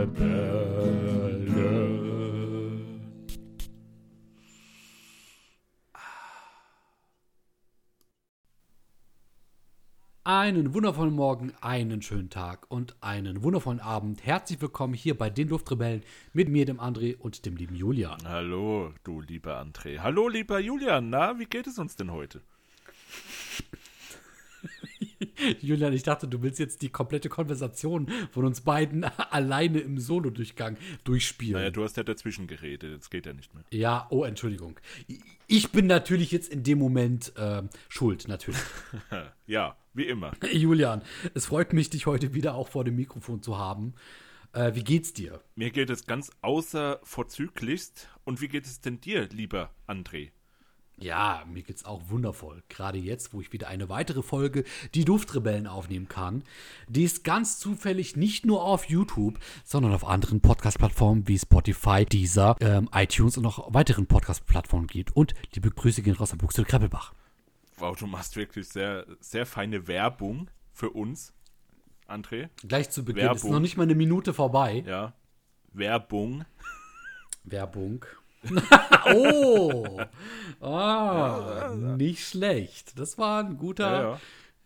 Duftrebellen. Einen wundervollen Morgen, einen schönen Tag und einen wundervollen Abend. Herzlich willkommen hier bei den Duftrebellen mit mir, dem André und dem lieben Julian. Hallo, du lieber André. Hallo, lieber Julian. Na, wie geht es uns denn heute? Julian, ich dachte, du willst jetzt die komplette Konversation von uns beiden alleine im Solo-Durchgang durchspielen. Naja, du hast ja dazwischen geredet. Jetzt geht ja nicht mehr. Ja, oh, Entschuldigung. Ich bin natürlich jetzt in dem Moment äh, schuld, natürlich. ja, wie immer. Julian, es freut mich, dich heute wieder auch vor dem Mikrofon zu haben. Äh, wie geht's dir? Mir geht es ganz außervorzüglichst. Und wie geht es denn dir, lieber André? Ja, mir geht's auch wundervoll. Gerade jetzt, wo ich wieder eine weitere Folge Die Duftrebellen aufnehmen kann. Die ist ganz zufällig nicht nur auf YouTube, sondern auf anderen Podcast-Plattformen wie Spotify, Deezer, ähm, iTunes und noch weiteren Podcast-Plattformen gibt. Und die Begrüße gehen raus an Buxtel Kreppelbach. Wow, du machst wirklich sehr, sehr feine Werbung für uns, André. Gleich zu Beginn. Werbung. Ist noch nicht mal eine Minute vorbei. Ja. Werbung. Werbung. oh, ja, nicht schlecht. Das war ein guter. Ja, ja.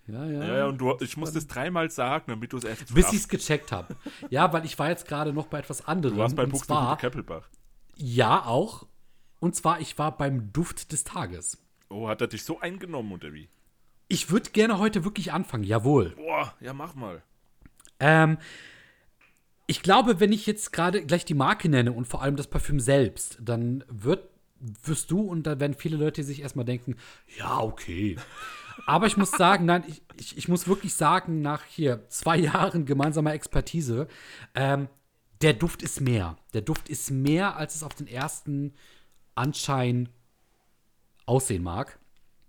Ja, ja. ja, und du, ich musste es dreimal sagen, damit du es erst Bis ich es gecheckt habe. ja, weil ich war jetzt gerade noch bei etwas anderem. Du warst bei Buxtehude Keppelbach. Ja, auch. Und zwar, ich war beim Duft des Tages. Oh, hat er dich so eingenommen, oder wie? Ich würde gerne heute wirklich anfangen, jawohl. Boah, ja, mach mal. Ähm, ich glaube, wenn ich jetzt gerade gleich die Marke nenne und vor allem das Parfüm selbst, dann wird, wirst du und da werden viele Leute sich erstmal denken, ja, okay. Aber ich muss sagen, nein, ich, ich, ich, muss wirklich sagen, nach hier zwei Jahren gemeinsamer Expertise, ähm, der Duft ist mehr. Der Duft ist mehr, als es auf den ersten Anschein aussehen mag.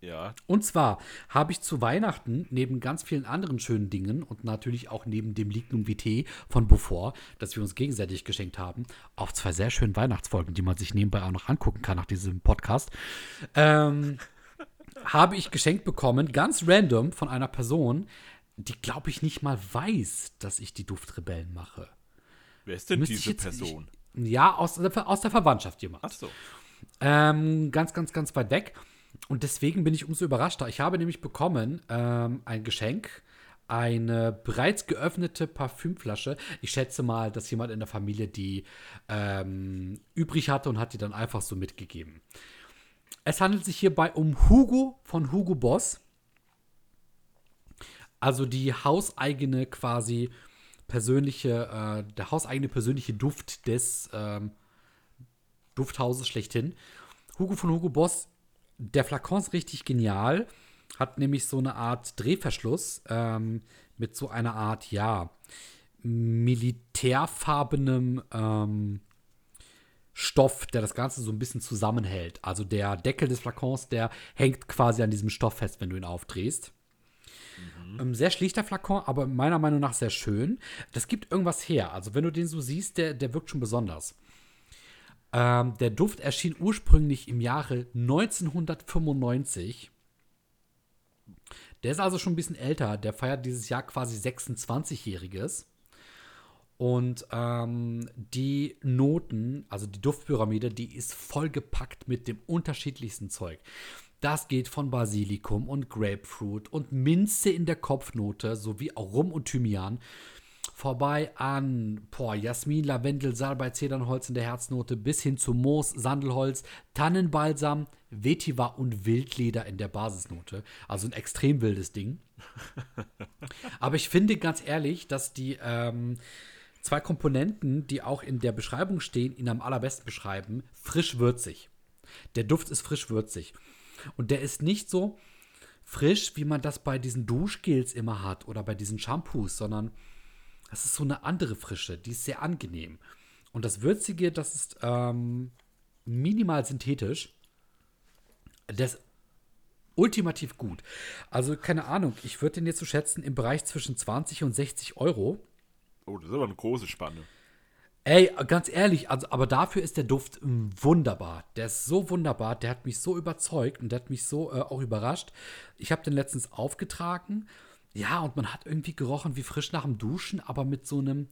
Ja. Und zwar habe ich zu Weihnachten neben ganz vielen anderen schönen Dingen und natürlich auch neben dem Lignum Vitae von Beaufort, das wir uns gegenseitig geschenkt haben, auch zwei sehr schönen Weihnachtsfolgen, die man sich nebenbei auch noch angucken kann nach diesem Podcast, ähm, habe ich geschenkt bekommen, ganz random von einer Person, die, glaube ich, nicht mal weiß, dass ich die Duftrebellen mache. Wer ist denn Müsste diese Person? Ich, ja, aus, aus der Verwandtschaft jemand. Ach so. Ähm, ganz, ganz, ganz weit weg. Und deswegen bin ich umso überraschter. Ich habe nämlich bekommen ähm, ein Geschenk, eine bereits geöffnete Parfümflasche. Ich schätze mal, dass jemand in der Familie die ähm, übrig hatte und hat die dann einfach so mitgegeben. Es handelt sich hierbei um Hugo von Hugo Boss. Also die hauseigene quasi persönliche, äh, der hauseigene persönliche Duft des ähm, Dufthauses schlechthin. Hugo von Hugo Boss der Flakon ist richtig genial. Hat nämlich so eine Art Drehverschluss ähm, mit so einer Art, ja, militärfarbenem ähm, Stoff, der das Ganze so ein bisschen zusammenhält. Also der Deckel des Flakons, der hängt quasi an diesem Stoff fest, wenn du ihn aufdrehst. Mhm. Ähm, sehr schlichter Flakon, aber meiner Meinung nach sehr schön. Das gibt irgendwas her. Also wenn du den so siehst, der, der wirkt schon besonders. Ähm, der Duft erschien ursprünglich im Jahre 1995. Der ist also schon ein bisschen älter. Der feiert dieses Jahr quasi 26-Jähriges. Und ähm, die Noten, also die Duftpyramide, die ist vollgepackt mit dem unterschiedlichsten Zeug. Das geht von Basilikum und Grapefruit und Minze in der Kopfnote sowie auch Rum und Thymian vorbei an boah, Jasmin, Lavendel, Salbei, Zedernholz in der Herznote bis hin zu Moos, Sandelholz, Tannenbalsam, Vetiver und Wildleder in der Basisnote. Also ein extrem wildes Ding. Aber ich finde ganz ehrlich, dass die ähm, zwei Komponenten, die auch in der Beschreibung stehen, ihn am allerbesten beschreiben, frisch würzig. Der Duft ist frisch würzig. Und der ist nicht so frisch, wie man das bei diesen Duschgels immer hat oder bei diesen Shampoos, sondern das ist so eine andere Frische, die ist sehr angenehm. Und das Würzige, das ist ähm, minimal synthetisch. Das ist ultimativ gut. Also, keine Ahnung, ich würde den jetzt so schätzen im Bereich zwischen 20 und 60 Euro. Oh, das ist aber eine große Spanne. Ey, ganz ehrlich, also, aber dafür ist der Duft wunderbar. Der ist so wunderbar, der hat mich so überzeugt und der hat mich so äh, auch überrascht. Ich habe den letztens aufgetragen ja, und man hat irgendwie gerochen wie frisch nach dem Duschen, aber mit so einem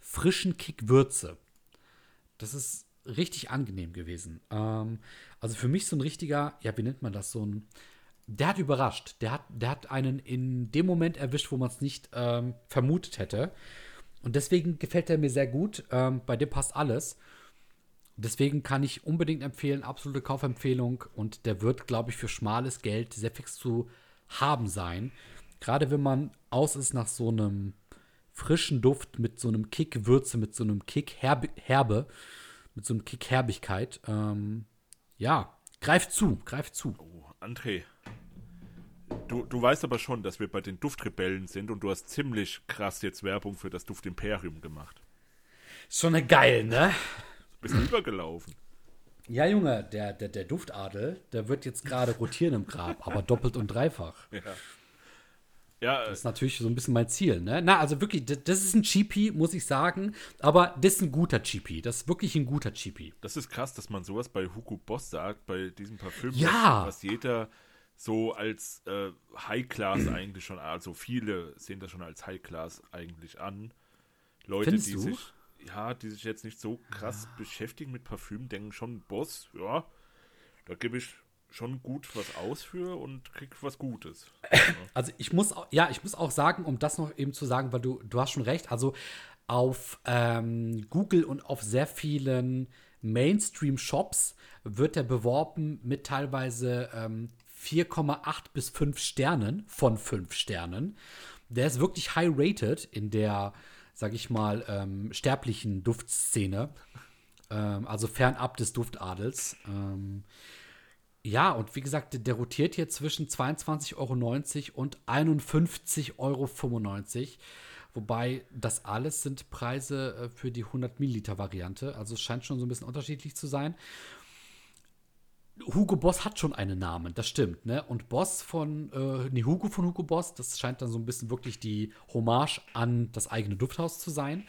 frischen Kick-Würze. Das ist richtig angenehm gewesen. Ähm, also für mich so ein richtiger, ja, wie nennt man das, so ein, der hat überrascht. Der hat, der hat einen in dem Moment erwischt, wo man es nicht ähm, vermutet hätte. Und deswegen gefällt er mir sehr gut. Ähm, bei dem passt alles. Deswegen kann ich unbedingt empfehlen, absolute Kaufempfehlung. Und der wird, glaube ich, für schmales Geld sehr fix zu haben sein. Gerade wenn man aus ist nach so einem frischen Duft mit so einem Kick Würze, mit so einem Kick Herbe, Herbe mit so einem Kick Herbigkeit. Ähm, ja, greift zu, greift zu. Oh, André, du, du weißt aber schon, dass wir bei den Duftrebellen sind und du hast ziemlich krass jetzt Werbung für das Duft Imperium gemacht. Schon eine geil, ne? Du bist übergelaufen. Ja, Junge, der, der, der Duftadel, der wird jetzt gerade rotieren im Grab, aber doppelt und dreifach. Ja. Ja, Das ist natürlich so ein bisschen mein Ziel, ne? Na, also wirklich, das, ist ein Cheapie, muss ich sagen. Aber das ist ein guter Cheapie. Das ist wirklich ein guter Cheapie. das ist krass, dass man sowas bei Hugo Boss sagt, bei diesem Parfüm, Ja. was, was jeder so als äh, High Class eigentlich schon, also viele sehen das schon als High Class eigentlich an. Leute, Findest die du? sich, ja, die sich jetzt nicht so krass beschäftigen mit Parfüm, denken schon, Boss, ja, da gebe ich schon gut was aus für und krieg was Gutes. Also ich muss, ja, ich muss auch sagen, um das noch eben zu sagen, weil du, du hast schon recht, also auf ähm, Google und auf sehr vielen Mainstream-Shops wird er beworben mit teilweise ähm, 4,8 bis 5 Sternen von 5 Sternen. Der ist wirklich high-rated in der, sag ich mal, ähm, sterblichen Duftszene. Ähm, also fernab des Duftadels. Ja, und wie gesagt, der, der rotiert hier zwischen 22,90 Euro und 51,95 Euro. Wobei das alles sind Preise äh, für die 100 Milliliter Variante. Also es scheint schon so ein bisschen unterschiedlich zu sein. Hugo Boss hat schon einen Namen, das stimmt, ne? Und Boss von, äh, nee, Hugo von Hugo Boss, das scheint dann so ein bisschen wirklich die Hommage an das eigene Dufthaus zu sein.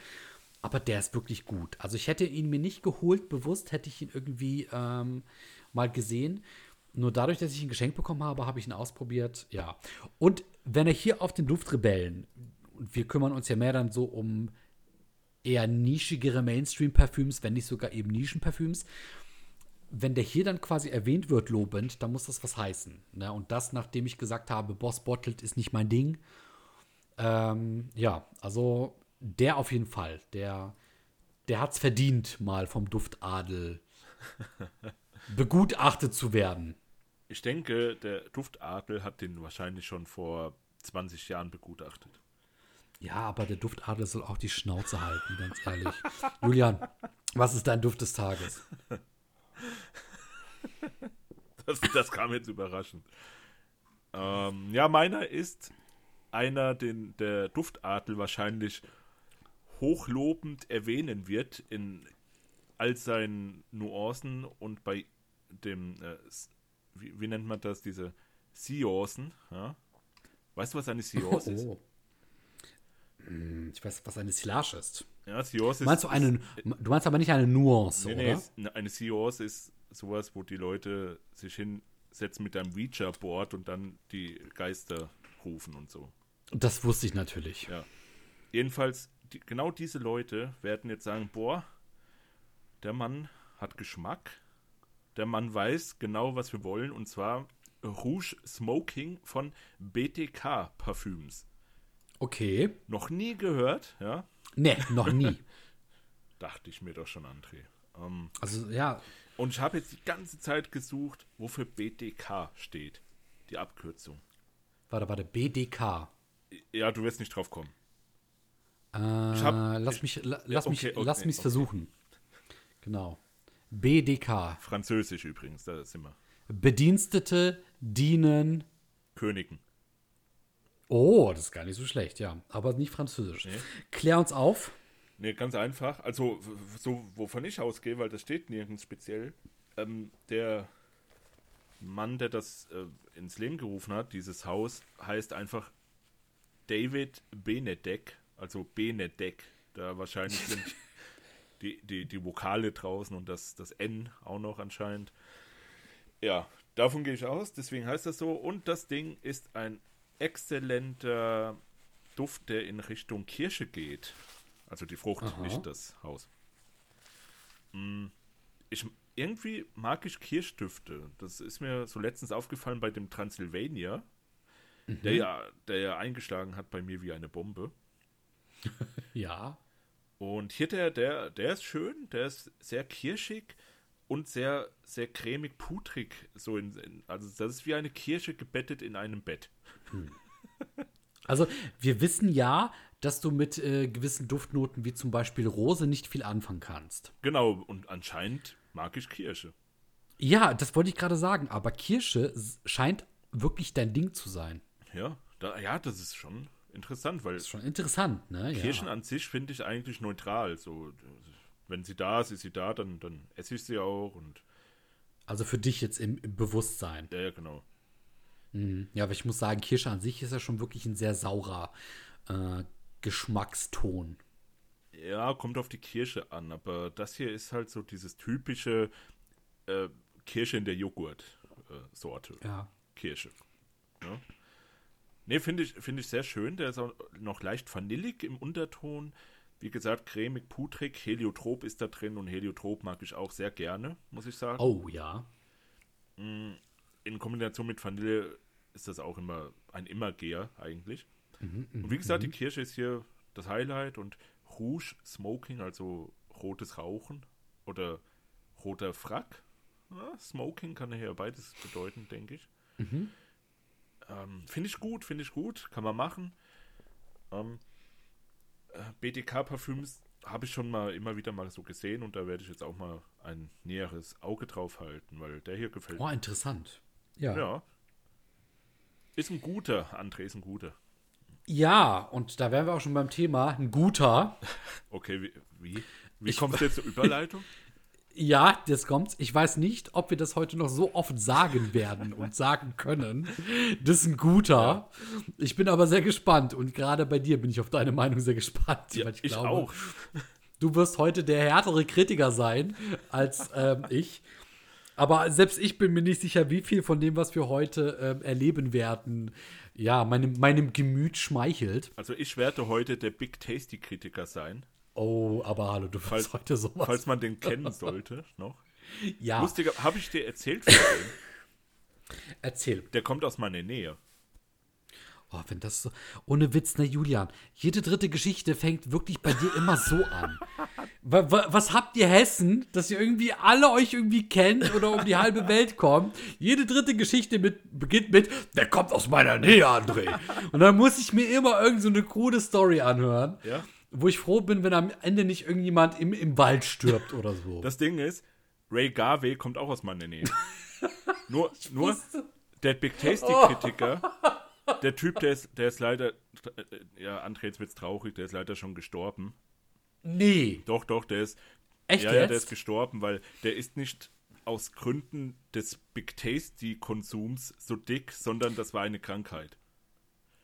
Aber der ist wirklich gut. Also ich hätte ihn mir nicht geholt, bewusst hätte ich ihn irgendwie ähm, mal gesehen. Nur dadurch, dass ich ihn geschenkt bekommen habe, habe ich ihn ausprobiert. Ja. Und wenn er hier auf den Duftrebellen, und wir kümmern uns ja mehr dann so um eher nischigere Mainstream-Parfüms, wenn nicht sogar eben Nischenparfüms, wenn der hier dann quasi erwähnt wird, lobend, dann muss das was heißen. Ne? Und das, nachdem ich gesagt habe, Boss Bottled ist nicht mein Ding. Ähm, ja, also der auf jeden Fall. Der, der es verdient, mal vom Duftadel begutachtet zu werden. Ich denke, der Duftadel hat den wahrscheinlich schon vor 20 Jahren begutachtet. Ja, aber der Duftadel soll auch die Schnauze halten, ganz ehrlich. Julian, was ist dein Duft des Tages? Das, das kam jetzt überraschend. Ähm, ja, meiner ist einer, den der Duftadel wahrscheinlich hochlobend erwähnen wird in all seinen Nuancen und bei dem, äh, wie, wie nennt man das, diese Seancen, ja? Weißt du, was eine ist? Oh. Hm, Ich weiß, was eine Silage ist. Ja, Seance ist. Meinst du eine, du meinst aber nicht eine Nuance, Nee, oder? nee, ne- eine Seance ist sowas, wo die Leute sich hinsetzen mit einem Ouija-Board und dann die Geister rufen und so. Das wusste ich natürlich. Ja. Jedenfalls, die, genau diese Leute werden jetzt sagen, boah, der Mann hat Geschmack, der Mann weiß genau, was wir wollen, und zwar Rouge Smoking von BTK Parfüms. Okay. Noch nie gehört, ja? Nee, noch nie. Dachte ich mir doch schon, André. Ähm, Also, ja, und ich habe jetzt die ganze Zeit gesucht, wofür BTK steht. Die Abkürzung. warte, warte, BDK. Ja, du wirst nicht drauf kommen. Äh, hab- lass ich- mich, la, lass okay, mich, okay, lass mich okay. versuchen. Genau. BDK. Französisch übrigens, da sind wir. Bedienstete dienen. Königen. Oh, das ist gar nicht so schlecht, ja. Aber nicht französisch. Nee. Klär uns auf. Nee, ganz einfach. Also, so, wovon ich ausgehe, weil das steht nirgends speziell. Ähm, der Mann, der das äh, ins Leben gerufen hat, dieses Haus, heißt einfach David Benedek. Also Benedek. Da wahrscheinlich sind die, die, die Vokale draußen und das, das N auch noch anscheinend. Ja, davon gehe ich aus. Deswegen heißt das so. Und das Ding ist ein exzellenter Duft, der in Richtung Kirsche geht. Also die Frucht, Aha. nicht das Haus. Mm, Ich, irgendwie mag ich Kirschdüfte. Das ist mir so letztens aufgefallen bei dem Transylvania, der, ja, der ja eingeschlagen hat bei mir wie eine Bombe. Ja. Und hier der, der, der ist schön, der ist sehr kirschig und sehr, sehr cremig, putrig. So in, in, also das ist wie eine Kirsche gebettet in einem Bett. Also, wir wissen ja, dass du mit äh, gewissen Duftnoten wie zum Beispiel Rose nicht viel anfangen kannst. Genau, und anscheinend mag ich Kirsche. Ja, das wollte ich gerade sagen, aber Kirsche scheint wirklich dein Ding zu sein. Ja, da, ja, das ist schon interessant, weil Das ist schon interessant, ne? Kirschen ja. an sich finde ich eigentlich neutral. So, wenn sie da ist, ist sie da, dann, dann esse ich sie auch und Also für dich jetzt im, im Bewusstsein. ja, ja, genau. Ja, aber ich muss sagen, Kirsche an sich ist ja schon wirklich ein sehr saurer äh, Geschmackston. Ja, kommt auf die Kirsche an, aber das hier ist halt so dieses typische äh, Kirsche in der Joghurt-Sorte. Ja. Kirsche. Ja. Ne, finde ich, finde ich sehr schön. Der ist auch noch leicht vanillig im Unterton. Wie gesagt, cremig, putrig. Heliotrop ist da drin und Heliotrop mag ich auch sehr gerne, muss ich sagen. Oh ja. In Kombination mit Vanille ist das auch immer ein Immergeher eigentlich. und wie gesagt, die Kirsche ist hier das Highlight und Rouge Smoking, also rotes Rauchen oder roter Frack. Ja, Smoking kann ja beides bedeuten, denke ich. Ähm, finde ich gut, finde ich gut, kann man machen. Ähm, äh, BDK-Parfüms habe ich schon mal immer wieder mal so gesehen und da werde ich jetzt auch mal ein näheres Auge drauf halten, weil der hier gefällt Oh, interessant. Ja. ja. ja. Ist ein guter, André ist ein guter. und da wären wir auch schon beim Thema. Ein guter. Okay, wie, wie, wie Ich- kommst du jetzt zur Überleitung? Ja, das kommt. Ich weiß nicht, ob wir das heute noch so oft sagen werden und sagen können. Das ist ein guter. Ich bin aber sehr gespannt und gerade bei dir bin ich auf deine Meinung sehr gespannt. Ja, weil ich auch. Du wirst heute der härtere Kritiker sein als ähm, ich. Aber selbst ich bin mir nicht sicher, wie viel von dem, was wir heute ähm, erleben werden, ja, meinem, meinem Gemüt schmeichelt. Also ich werde heute der Big Tasty Kritiker sein, Oh, aber hallo, du Falls- heute sowas. falls man den kennen sollte noch. ja, Lustiger, habe ich dir erzählt von dem? erzähl. Der kommt aus meiner Nähe. Oh, wenn das so. Ohne Witz, ne, Julian? Jede dritte Geschichte fängt wirklich bei dir immer so an. Wa- wa- Was habt ihr Hessen, dass ihr irgendwie alle euch irgendwie kennt oder um die halbe Welt kommt? Jede dritte Geschichte mit, beginnt mit, der kommt aus meiner Nähe, André. Und dann muss ich mir immer irgend so eine krude Story anhören, Ja. Wo ich froh bin, wenn am Ende nicht irgendjemand im, im Wald stirbt oder so. Das Ding ist, Ray Garvey kommt auch aus meiner Nähe. nur, nur der Big Tasty Kritiker, der Typ, der ist, der ist leider, äh, ja, André, jetzt wird's traurig, der ist leider schon gestorben. nee. Doch, doch, der ist, Echt ja, ja, der jetzt? ist gestorben, weil der ist nicht aus Gründen des Big Tasty Konsums so dick, sondern das war eine Krankheit.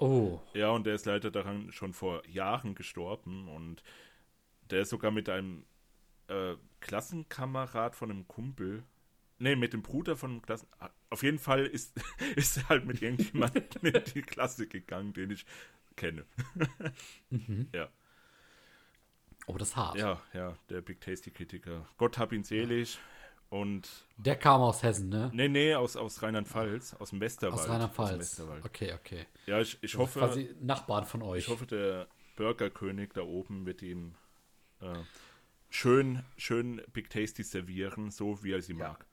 Oh. Ja, und der ist leider daran schon vor Jahren gestorben und der ist sogar mit einem äh, Klassenkamerad von einem Kumpel, nee, mit dem Bruder von einem Klassen, auf jeden Fall ist, ist er halt mit irgendjemandem in die Klasse gegangen, den ich kenne. Ja, Oh, das ist hart. ja, ja, der Big Tasty Kritiker. Gott hab ihn selig und Der kam aus Hessen, ne? nee, nee, aus, aus Rheinland-Pfalz, aus dem Westerwald. Aus Rheinland-Pfalz. Okay, okay. Ja, ich, ich hoffe, Quasi Nachbarn von euch. Ich hoffe, der Burgerkönig da oben wird ihm äh, schön, schön Big Tasty servieren, so wie er sie mag.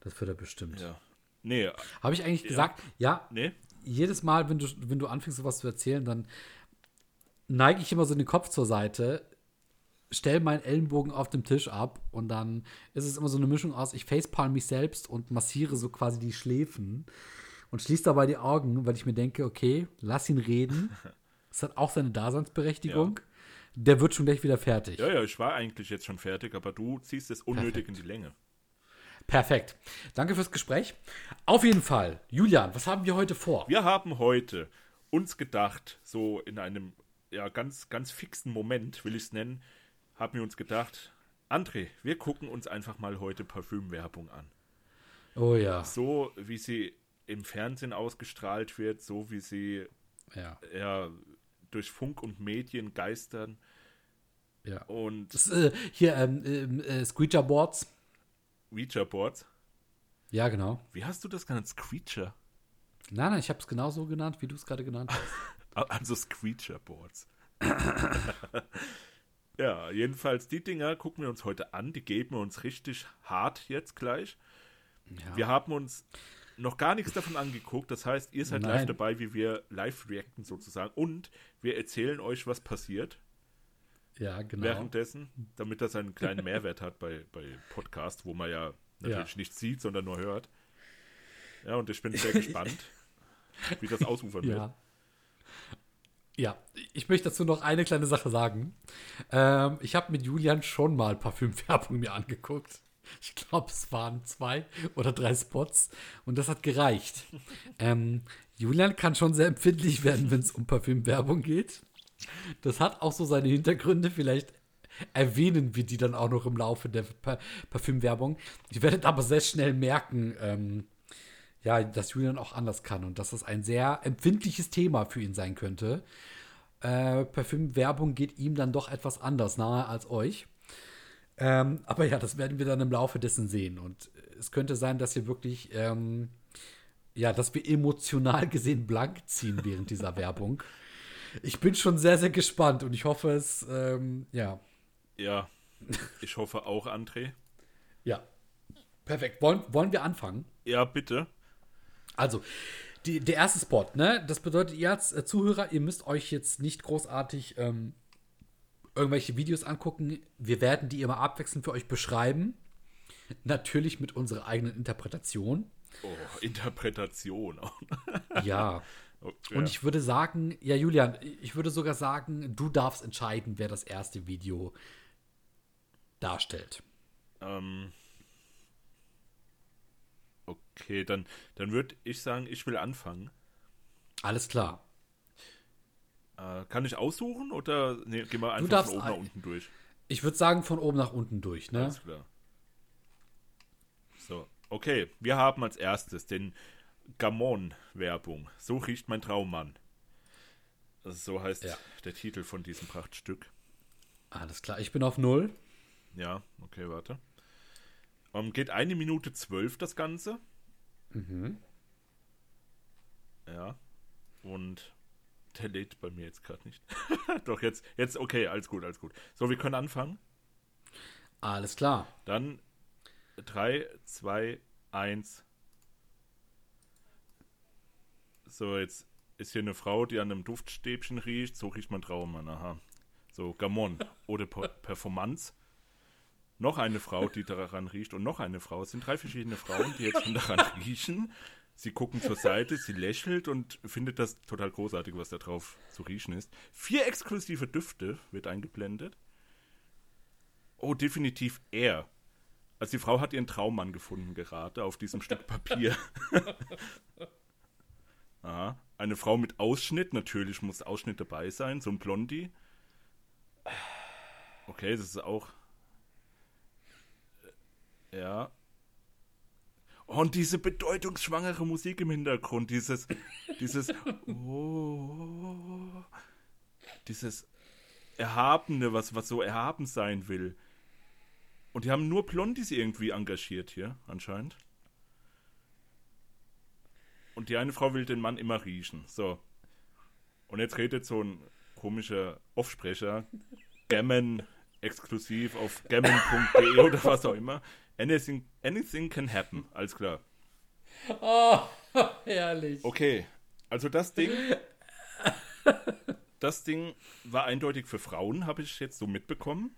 Das wird er bestimmt. Ja. Nee, Habe ich eigentlich gesagt, ja, nee, jedes Mal, wenn du, wenn du anfängst, sowas zu erzählen, dann neige ich immer so den Kopf zur Seite, stell meinen Ellenbogen auf dem Tisch ab und dann ist es immer so eine Mischung aus, ich facepalm mich selbst und massiere so quasi die Schläfen und schließe dabei die Augen, weil ich mir denke, okay, lass ihn reden. Das hat auch seine Daseinsberechtigung. Der wird schon gleich wieder fertig. ja, ja, ich war eigentlich jetzt schon fertig, aber du ziehst es unnötig Perfekt. in die Länge. Perfekt. Danke fürs Gespräch. Auf jeden Fall, Julian, was haben wir heute vor? Wir haben heute uns gedacht, so in einem ja, ganz, ganz fixen Moment, will ich es nennen, haben wir uns gedacht, André, wir gucken uns einfach mal heute Parfümwerbung an. Oh ja, So wie sie im Fernsehen ausgestrahlt wird, so wie sie ja. ja, durch Funk und Medien geistern. Ja. Und Das, äh, hier, ähm, ähm, äh, Screecher Boards. Ouija Boards. Ja, genau. Wie hast du das genannt? Screecher? Nein, nein, ich habe es genauso genannt, wie du es gerade genannt hast. Also Screecher Boards. ja, jedenfalls die Dinger gucken wir uns heute an. Die geben uns richtig hart jetzt gleich. Ja. Wir haben uns noch gar nichts davon angeguckt. Das heißt, ihr seid live Nein. dabei, wie wir live reacten sozusagen. Und wir erzählen euch, was passiert ja, genau. währenddessen, damit das einen kleinen Mehrwert hat bei, bei Podcast, wo man ja natürlich Ja. nicht sieht, sondern nur hört. Ja, und ich bin sehr gespannt, wie das ausufern wird. Ja. Ich möchte dazu noch eine kleine Sache sagen. Ähm, ich habe mit Julian schon mal Parfümwerbung mir angeguckt. Ich glaube, es waren zwei oder drei Spots und das hat gereicht. ähm, Julian kann schon sehr empfindlich werden, wenn es um Parfümwerbung geht. Das hat auch so seine Hintergründe. Vielleicht erwähnen wir die dann auch noch im Laufe der pa Parfümwerbung. Ihr werdet aber sehr schnell merken, ähm, ja, dass Julian auch anders kann und dass das ein sehr empfindliches Thema für ihn sein könnte. Äh, Parfümwerbung geht ihm dann doch etwas anders nahe als euch. Ähm, aber ja, das werden wir dann im Laufe dessen sehen. Und es könnte sein, dass wir wirklich, ähm, ja, dass wir emotional gesehen blank ziehen während dieser Werbung. Ich bin schon sehr, sehr gespannt und ich hoffe es, ähm, ja. Ja, ich hoffe auch, André. Ja. Perfekt. Wollen, wollen wir anfangen? Ja, bitte. Also, die, der erste Spot, ne? Das bedeutet, ihr als äh, Zuhörer, ihr müsst euch jetzt nicht großartig ähm, irgendwelche Videos angucken. Wir werden die immer abwechselnd für euch beschreiben. Natürlich mit unserer eigenen Interpretation. Oh, Interpretation. Ja. Oh, Und ich würde sagen, ja, Julian, ich würde sogar sagen, du darfst entscheiden, wer das erste Video darstellt. Ähm, okay, dann, dann würde ich sagen, ich will anfangen. Alles klar. Äh, kann ich aussuchen oder nee, gehen wir einfach von oben nach unten durch? Ich würde sagen, von oben nach unten durch, ne? Alles klar. So, okay, wir haben als erstes den Gamon-Werbung. So riecht mein Traummann. Also so heißt Ja. der Titel von diesem Prachtstück. Alles klar. Ich bin auf Null. Ja, okay, warte. Ähm, geht eine Minute zwölf das Ganze. Mhm. Ja. Und der lädt bei mir jetzt gerade nicht. Doch, jetzt, jetzt, okay, alles gut, alles gut. So, wir können anfangen. Alles klar. Dann 3, 2, 1. So, jetzt ist hier eine Frau, die an einem Duftstäbchen riecht. So riecht mein Traummann, aha. So, Gamon oder per Performance. Noch eine Frau, die daran riecht und noch eine Frau. Es sind drei verschiedene Frauen, die jetzt schon daran riechen. Sie gucken zur Seite, sie lächelt und findet das total großartig, was da drauf zu riechen ist. Vier exklusive Düfte wird eingeblendet. Oh, definitiv er. Also die Frau hat ihren Traummann gefunden gerade auf diesem Stück Papier. Aha. Eine Frau mit Ausschnitt, natürlich muss Ausschnitt dabei sein, so ein Blondie. Okay, das ist auch. Ja. Und diese bedeutungsschwangere Musik im Hintergrund, dieses, dieses, oh, dieses Erhabene, was, was so erhaben sein will. Und die haben nur Blondies irgendwie engagiert hier, anscheinend. Und die eine Frau will den Mann immer riechen. So. Und jetzt redet so ein komischer Offsprecher, Gammon exklusiv auf gammon.de oder was auch immer. Anything, anything can happen, alles klar. Oh, herrlich. Okay, also das Ding. Das Ding war eindeutig für Frauen, habe ich jetzt so mitbekommen.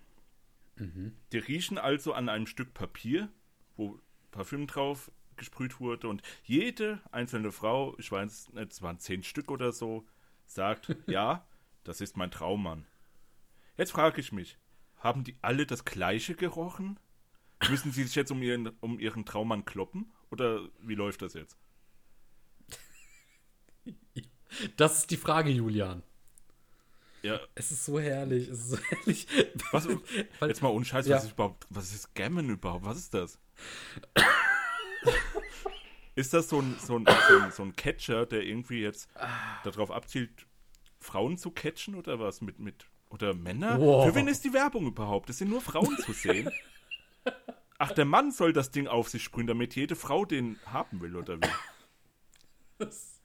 Die riechen also an einem Stück Papier, wo Parfüm drauf gesprüht wurde und jede einzelne Frau, ich weiß nicht, es waren zehn Stück oder so, sagt, ja, das ist mein Traummann. Jetzt frage ich mich, haben die alle das gleiche gerochen? Müssen sie sich jetzt um ihren, um ihren Traummann kloppen? Oder wie läuft das jetzt? Das ist die Frage, Julian. Ja, Es ist so herrlich. Es ist so herrlich. Was, jetzt mal unscheiß, Ja. was ist überhaupt, was ist Gammon überhaupt? Was ist das? ist das so ein, so, ein, so, ein, so ein Catcher, der irgendwie jetzt darauf abzielt, Frauen zu catchen oder was? Mit, mit oder Männer? Wow. Für wen ist die Werbung überhaupt? Es sind nur Frauen zu sehen. Ach, der Mann soll das Ding auf sich sprühen, damit jede Frau den haben will, oder wie? Das,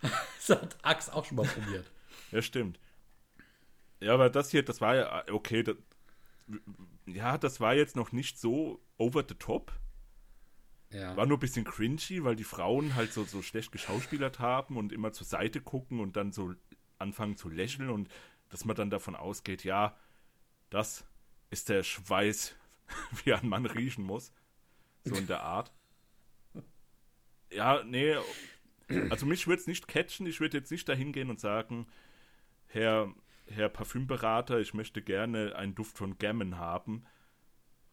das hat Axe auch schon mal probiert. Ja, stimmt. Ja, aber das hier, das war ja, okay, das, ja, das war jetzt noch nicht so over the top. Ja. War nur ein bisschen cringy, weil die Frauen halt so, so schlecht geschauspielert haben und immer zur Seite gucken und dann so anfangen zu lächeln und dass man dann davon ausgeht, ja, das ist der Schweiß, wie ein Mann riechen muss. So in der Art. Ja, nee, also mich würde es nicht catchen, ich würde jetzt nicht dahin gehen und sagen, Herr, Herr Parfümberater, ich möchte gerne einen Duft von Gammon haben,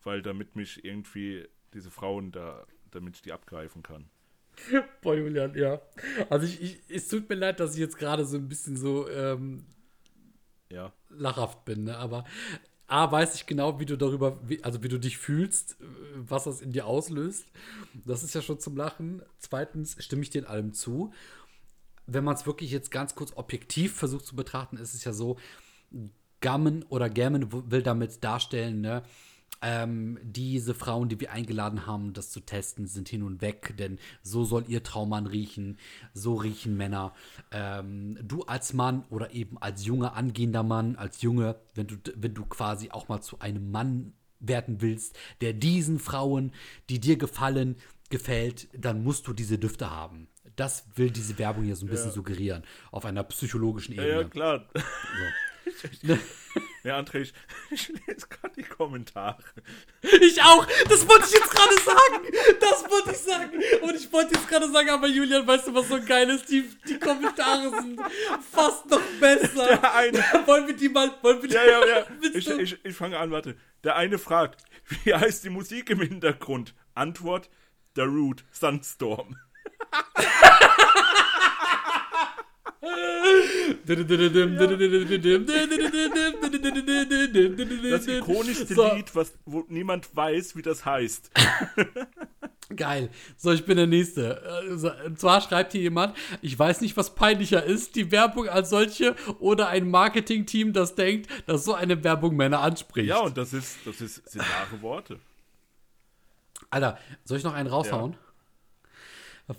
weil damit mich irgendwie diese Frauen da, damit ich die abgreifen kann. Boah, Julian, ja. Also ich, ich, es tut mir leid, dass ich jetzt gerade so ein bisschen so ähm, Ja. lachhaft bin, ne? aber A, weiß ich genau, wie du darüber, wie, also wie du dich fühlst, äh, was das in dir auslöst. Das ist ja schon zum Lachen. Zweitens stimme ich dir in allem zu. Wenn man es wirklich jetzt ganz kurz objektiv versucht zu betrachten, ist es ja so, Gammon oder Gammon w- will damit darstellen, ne? Ähm, diese Frauen, die wir eingeladen haben, das zu testen, sind hin und weg, denn so soll ihr Traummann riechen, so riechen Männer. Ähm, du als Mann oder eben als junger angehender Mann, als Junge, wenn du, wenn du quasi auch mal zu einem Mann werden willst, der diesen Frauen, die dir gefallen, gefällt, dann musst du diese Düfte haben. Das will diese Werbung hier so ein bisschen suggerieren, auf einer psychologischen Ja, Ebene. ja, klar. So. Ja, André, ich, ich lese gerade die Kommentare. Ich auch! Das wollte ich jetzt gerade sagen! Das wollte ich sagen! Und ich wollte jetzt gerade sagen, aber Julian, weißt du, was so geil ist? Die, die Kommentare sind fast noch besser. Der eine, Wollen wir die mal. Wollen wir die ja, ja, ja. Ich, ich, ich fange an, warte. Der eine fragt, wie heißt die Musik im Hintergrund? Antwort, The Root, Sunstorm. Das ikonischste So. Lied, was, wo niemand weiß, wie das heißt. Geil. So, ich bin der Nächste. Also, Und zwar schreibt hier jemand, ich weiß nicht, was peinlicher ist, die Werbung als solche oder ein Marketingteam, das denkt, dass so eine Werbung Männer anspricht. Ja, und das ist, das ist, sind wahre Worte. Alter, soll ich noch einen raushauen?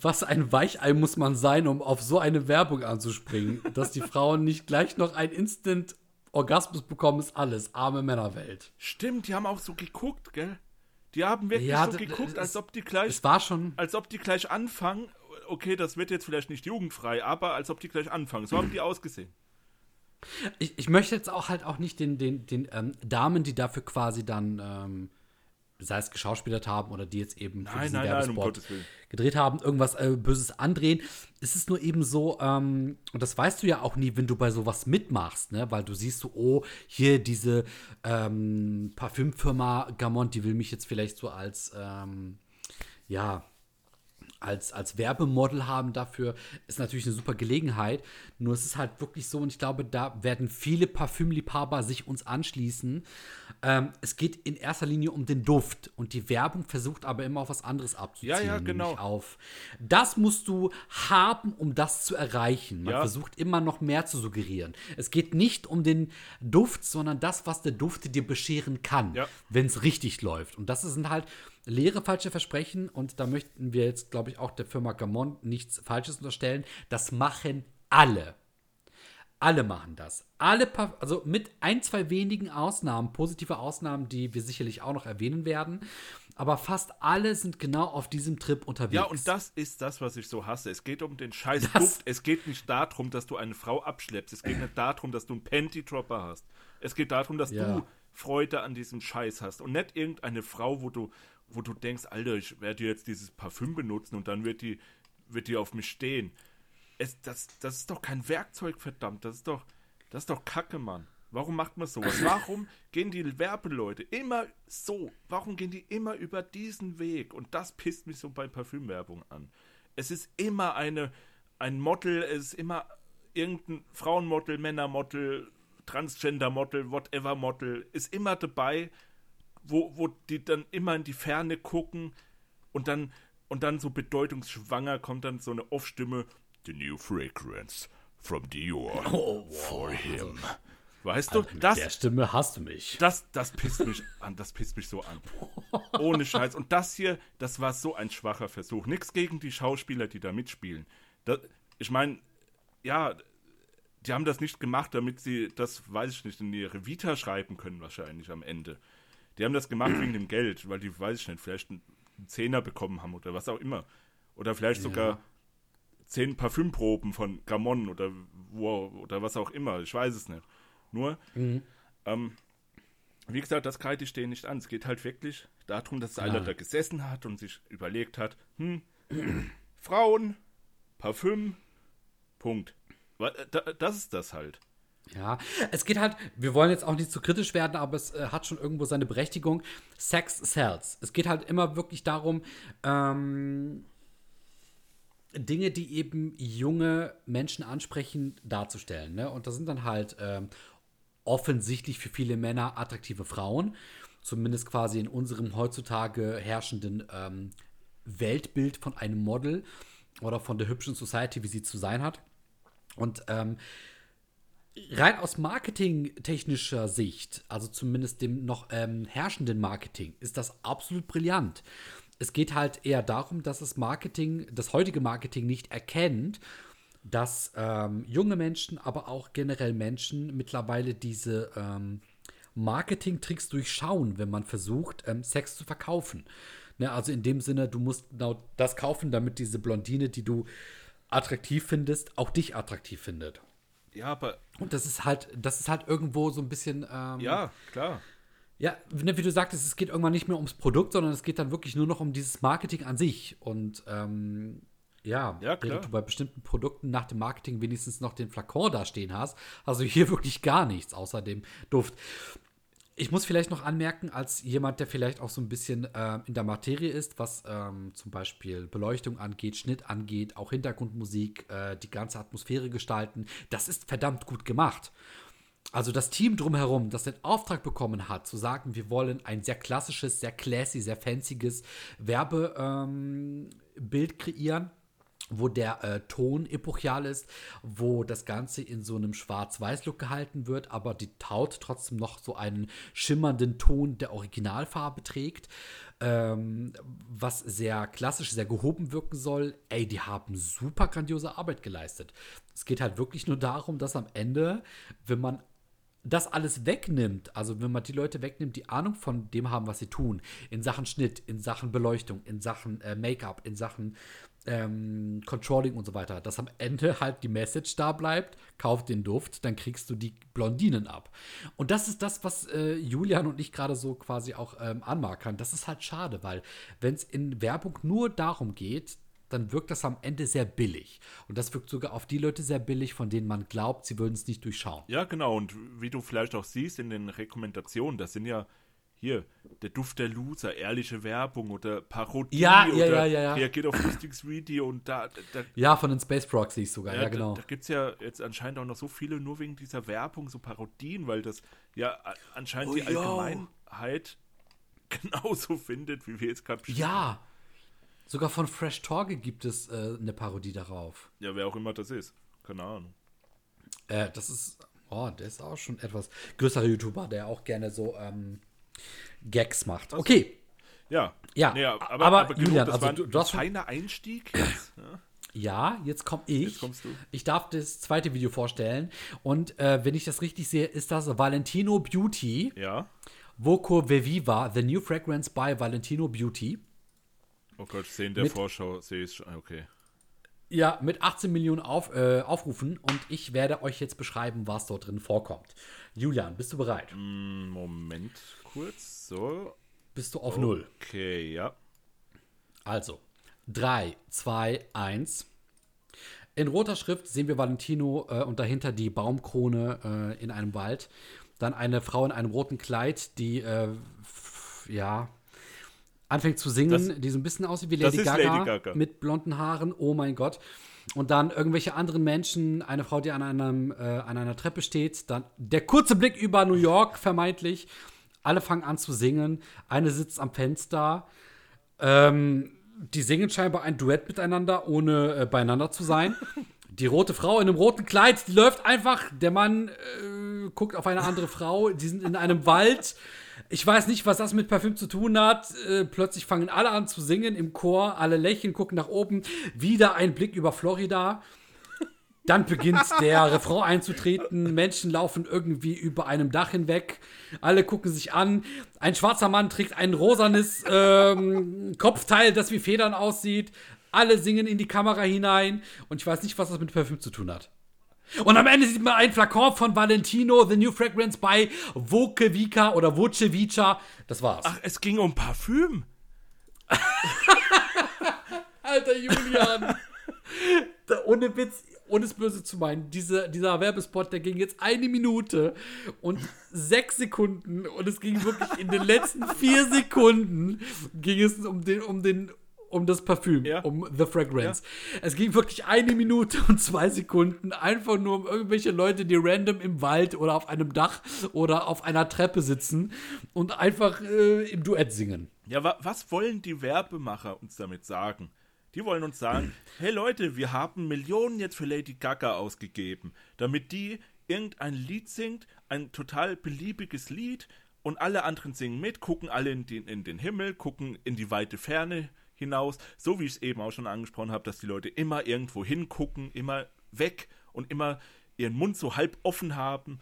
Was ein Weichei muss man sein, um auf so eine Werbung anzuspringen. Dass die Frauen nicht gleich noch ein Instant-Orgasmus bekommen, ist alles. Arme Männerwelt. Stimmt, die haben auch so geguckt, gell? Die haben wirklich Ja, so geguckt, als ob die gleich Es war schon. als ob die gleich anfangen. Okay, das wird jetzt vielleicht nicht jugendfrei, aber als ob die gleich anfangen. So haben die ausgesehen. Ich, ich möchte jetzt auch halt auch nicht den, den, den ähm, Damen, die dafür quasi dann, ähm, sei es geschauspielert haben oder die jetzt eben für Nein, diesen nein, nein, um Werbespot Gottes Willen. gedreht haben, irgendwas äh, Böses andrehen. Es ist nur eben so, ähm, und das weißt du ja auch nie, wenn du bei sowas mitmachst, ne? Weil du siehst so, oh, hier diese ähm, Parfümfirma Gamont, die will mich jetzt vielleicht so als, ähm, ja, als, als Werbemodel haben dafür, ist natürlich eine super Gelegenheit. Nur es ist halt wirklich so, und ich glaube, da werden viele Parfümliebhaber sich uns anschließen. Ähm, es geht in erster Linie um den Duft und die Werbung versucht aber immer auf was anderes abzuziehen. Ja, ja, genau. Auf. Das musst du haben, um das zu erreichen. Man Ja. versucht immer noch mehr zu suggerieren. Es geht nicht um den Duft, sondern das, was der Duft dir bescheren kann, Ja. wenn es richtig läuft. Und das sind halt leere falsche Versprechen. Und da möchten wir jetzt, glaube ich, auch der Firma Gamont nichts Falsches unterstellen. Das machen alle. Alle machen das. Alle, also mit ein, zwei wenigen Ausnahmen, positive Ausnahmen, die wir sicherlich auch noch erwähnen werden. Aber fast alle sind genau auf diesem Trip unterwegs. Ja, und das ist das, was ich so hasse. Es geht um den scheiß Das- Duft. Es geht nicht darum, dass du eine Frau abschleppst. Es geht nicht darum, dass du einen Panty-Dropper hast. Es geht darum, dass Ja. du Freude an diesem Scheiß hast. Und nicht irgendeine Frau, wo du, wo du denkst, Alter, ich werde jetzt dieses Parfüm benutzen und dann wird die, wird die auf mich stehen. Es, das, das ist doch kein Werkzeug, verdammt. Das ist doch, das ist doch Kacke, Mann. Warum macht man sowas? Warum gehen die Werbeleute immer so? Warum gehen die immer über diesen Weg? Und das pisst mich so bei Parfümwerbung an. Es ist immer eine, ein Model, es ist immer irgendein Frauenmodel, Männermodel, Transgender-Model, whatever Model, ist immer dabei, wo, wo die dann immer in die Ferne gucken und dann, und dann so bedeutungsschwanger kommt dann so eine Off-Stimme, The new fragrance from Dior for him. Weißt du, Also mit das, der Stimme hast du mich. das, das pisst mich an, das pisst mich so an. Ohne Scheiß. Und das hier, das war so ein schwacher Versuch. Nichts gegen die Schauspieler, die da mitspielen. Das, ich meine, ja, die haben das nicht gemacht, damit sie das, weiß ich nicht, in ihre Vita schreiben können, wahrscheinlich am Ende. Die haben das gemacht wegen dem Geld, weil die, weiß ich nicht, vielleicht einen Zehner bekommen haben oder was auch immer. Oder vielleicht Ja. sogar zehn Parfümproben von Gamon oder wo, oder was auch immer. Ich weiß es nicht. Nur, ähm, wie gesagt, das kreide ich denen nicht an. Es geht halt wirklich darum, dass einer da gesessen hat und sich überlegt hat, hm, Frauen, Parfüm, Punkt. Das ist das halt. Ja, es geht halt, wir wollen jetzt auch nicht zu kritisch werden, aber es äh, hat schon irgendwo seine Berechtigung. Sex sells. Es geht halt immer wirklich darum, ähm, Dinge, die eben junge Menschen ansprechen, darzustellen. Ne? Und das sind dann halt ähm, offensichtlich für viele Männer attraktive Frauen. Zumindest quasi in unserem heutzutage herrschenden ähm, Weltbild von einem Model oder von der hübschen Society, wie sie zu sein hat. Und ähm, rein aus marketingtechnischer Sicht, also zumindest dem noch ähm, herrschenden Marketing, ist das absolut brillant. Es geht halt eher darum, dass das Marketing, das heutige Marketing nicht erkennt, dass ähm, junge Menschen, aber auch generell Menschen mittlerweile diese ähm, Marketing-Tricks durchschauen, wenn man versucht, ähm, Sex zu verkaufen. Ne, also in dem Sinne, du musst genau das kaufen, damit diese Blondine, die du attraktiv findest, auch dich attraktiv findet. Ja, aber Und das ist halt, das ist halt irgendwo so ein bisschen, ähm, ja, klar. ja, ne, wie du sagtest, es geht irgendwann nicht mehr ums Produkt, sondern es geht dann wirklich nur noch um dieses Marketing an sich. Und ähm, ja, Ja, während du bei bestimmten Produkten nach dem Marketing wenigstens noch den Flakon da stehen hast, also hier wirklich gar nichts außer dem Duft. Ich muss vielleicht noch anmerken, als jemand, der vielleicht auch so ein bisschen ähm, in der Materie ist, was ähm, zum Beispiel Beleuchtung angeht, Schnitt angeht, auch Hintergrundmusik, äh, die ganze Atmosphäre gestalten, das ist verdammt gut gemacht. Also das Team drumherum, das den Auftrag bekommen hat, zu sagen, wir wollen ein sehr klassisches, sehr classy, sehr fancyes Werbebild ähm, kreieren, wo der äh, Ton epochal ist, wo das Ganze in so einem Schwarz-Weiß-Look gehalten wird, aber die Haut trotzdem noch so einen schimmernden Ton der Originalfarbe trägt, ähm, was sehr klassisch, sehr gehoben wirken soll. Ey, die haben super grandiose Arbeit geleistet. Es geht halt wirklich nur darum, dass am Ende, wenn man das alles wegnimmt, also wenn man die Leute wegnimmt, die Ahnung von dem haben, was sie tun, in Sachen Schnitt, in Sachen Beleuchtung, in Sachen äh, Make-up, in Sachen ähm, Controlling und so weiter, dass am Ende halt die Message da bleibt, kauf den Duft, dann kriegst du die Blondinen ab. Und das ist das, was äh, Julian und ich gerade so quasi auch ähm, anmarkern. Das ist halt schade, weil wenn es in Werbung nur darum geht, dann wirkt das am Ende sehr billig. Und das wirkt sogar auf die Leute sehr billig, von denen man glaubt, sie würden es nicht durchschauen. Ja, genau. Und wie du vielleicht auch siehst in den Rekommendationen, das sind ja hier der Duft der Loser, ehrliche Werbung oder Parodie Ja, ja, oder ja, ja, reagiert auf lustiges Video und da, da, Ja, von den Space Proxies sogar, ja, genau. da, da gibt es ja jetzt anscheinend auch noch so viele nur wegen dieser Werbung, so Parodien, weil das ja anscheinend Oh, die yo. Allgemeinheit genauso findet, wie wir jetzt gerade Ja, sogar von Fresh Torge gibt es äh, eine Parodie darauf. Ja, wer auch immer das ist. Keine Ahnung. Äh, das ist, oh, der ist auch schon etwas größerer YouTuber, der auch gerne so ähm, Gags macht. Okay, Ja. Ja, Nee, aber, aber, genug, Julian, das also war du, ein du hast feiner Einstieg. jetzt, ja. ja, jetzt komme ich. Jetzt kommst du. Ich darf das zweite Video vorstellen. Und äh, wenn ich das richtig sehe, ist das Valentino Beauty, ja. Voco Veviva, The New Fragrance by Valentino Beauty. Oh Gott, ich sehe in der Mit- Vorschau, sehe ich schon. Okay. Ja, mit 18 Millionen Auf, äh, Aufrufen und ich werde euch jetzt beschreiben, was dort drin vorkommt. Julian, bist du bereit? Mm, Moment, kurz. So. Bist du auf Null? Okay, ja. Also, 3, 2, 1. In roter Schrift sehen wir Valentino äh, und dahinter die Baumkrone äh, in einem Wald. Dann eine Frau in einem roten Kleid, die, äh, ja, anfängt zu singen, Das- die so ein bisschen aussieht wie Lady Gaga, Lady Gaga. mit blonden Haaren. Oh mein Gott. Und dann irgendwelche anderen Menschen, eine Frau, die an, einem, äh, an einer Treppe steht. Dann der kurze Blick über New York, vermeintlich. Alle fangen an zu singen. Eine sitzt am Fenster. Ähm, die singen scheinbar ein Duett miteinander, ohne äh, beieinander zu sein. Die rote Frau in einem roten Kleid, die läuft einfach. Der Mann äh, guckt auf eine andere Frau. Die sind in einem Wald. Ich weiß nicht, was das mit Parfüm zu tun hat. Äh, plötzlich fangen alle an zu singen im Chor. Alle lächeln, gucken nach oben. Wieder ein Blick über Florida. Dann beginnt der Refrain einzutreten. Menschen laufen irgendwie über einem Dach hinweg. Alle gucken sich an. Ein schwarzer Mann trägt ein rosanes ähm, Kopfteil, das wie Federn aussieht. Alle singen in die Kamera hinein. Und ich weiß nicht, was das mit Parfüm zu tun hat. Und am Ende sieht man ein Flakon von Valentino, The New Fragrance bei Vokevica oder Vocevica. Das war's. Ach, es ging um Parfüm. Alter Julian. ohne Witz, ohne es böse zu meinen, diese, dieser Werbespot, der ging jetzt eine Minute und sechs Sekunden und es ging wirklich in den letzten vier Sekunden ging es um den, um den, um das Parfüm, Ja. um The Fragrance. Es ging wirklich eine Minute und zwei Sekunden einfach nur um irgendwelche Leute, die random im Wald oder auf einem Dach oder auf einer Treppe sitzen und einfach äh, im Duett singen. Ja, wa was wollen die Werbemacher uns damit sagen? Die wollen uns sagen, hey Leute, wir haben Millionen jetzt für Lady Gaga ausgegeben, damit die irgendein Lied singt, ein total beliebiges Lied und alle anderen singen mit, gucken alle in den, in den Himmel, gucken in die weite Ferne hinaus, so wie ich es eben auch schon angesprochen habe, dass die Leute immer irgendwo hingucken, immer weg und immer ihren Mund so halb offen haben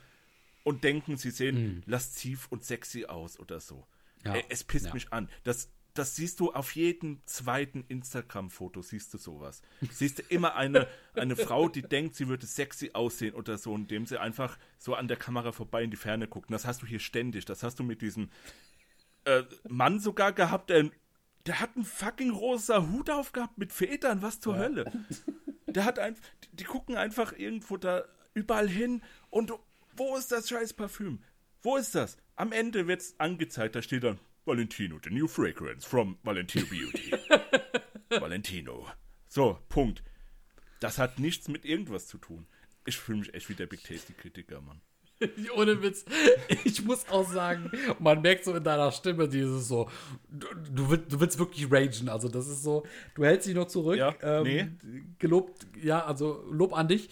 und denken, sie sehen lasziv und sexy aus oder so. Ja. Es pisst Ja. mich an. Das, das siehst du auf jedem zweiten Instagram-Foto, siehst du sowas. Siehst du immer eine, eine Frau, die denkt, sie würde sexy aussehen oder so, indem sie einfach so an der Kamera vorbei in die Ferne guckt. Und das hast du hier ständig. Das hast du mit diesem äh, Mann sogar gehabt, der, der hat einen fucking rosa Hut aufgehabt mit Federn. Was zur Hölle? Der hat einfach, die, die gucken einfach irgendwo da überall hin und wo ist das scheiß Parfüm? Wo ist das? Am Ende wird's angezeigt, da steht dann Valentino, the new fragrance from Valentino Beauty. Valentino. So, Punkt. Das hat nichts mit irgendwas zu tun. Ich fühle mich echt wie der Big Tasty Kritiker, Mann. Ohne Witz. Ich muss auch sagen, man merkt so in deiner Stimme dieses so, du, du, willst, du willst wirklich ragen. Also das ist so, du hältst dich noch zurück. Ja, ähm, nee. Gelobt, ja, also Lob an dich.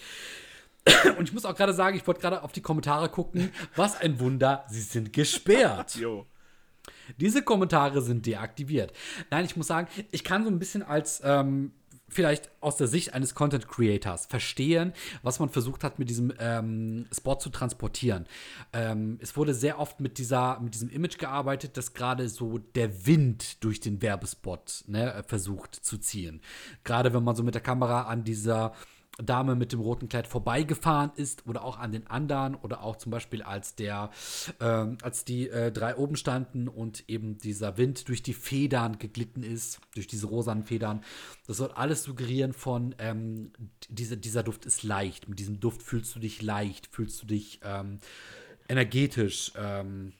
Und ich muss auch gerade sagen, ich wollte gerade auf die Kommentare gucken. Was ein Wunder, sie sind gesperrt. Jo. Diese Kommentare sind deaktiviert. Nein, ich muss sagen, ich kann so ein bisschen als ähm, vielleicht aus der Sicht eines Content Creators verstehen, was man versucht hat, mit diesem ähm, Spot zu transportieren. Ähm, es wurde sehr oft mit, dieser, mit diesem Image gearbeitet, dass gerade so der Wind durch den Werbespot ne, versucht zu ziehen. Gerade wenn man so mit der Kamera an dieser Dame mit dem roten Kleid vorbeigefahren ist oder auch an den anderen oder auch zum Beispiel als der, ähm, als die äh, drei oben standen und eben dieser Wind durch die Federn geglitten ist, durch diese rosanen Federn. Das soll alles suggerieren von, ähm, diese, dieser Duft ist leicht. Mit diesem Duft fühlst du dich leicht, fühlst du dich ähm, energetisch. Ähm,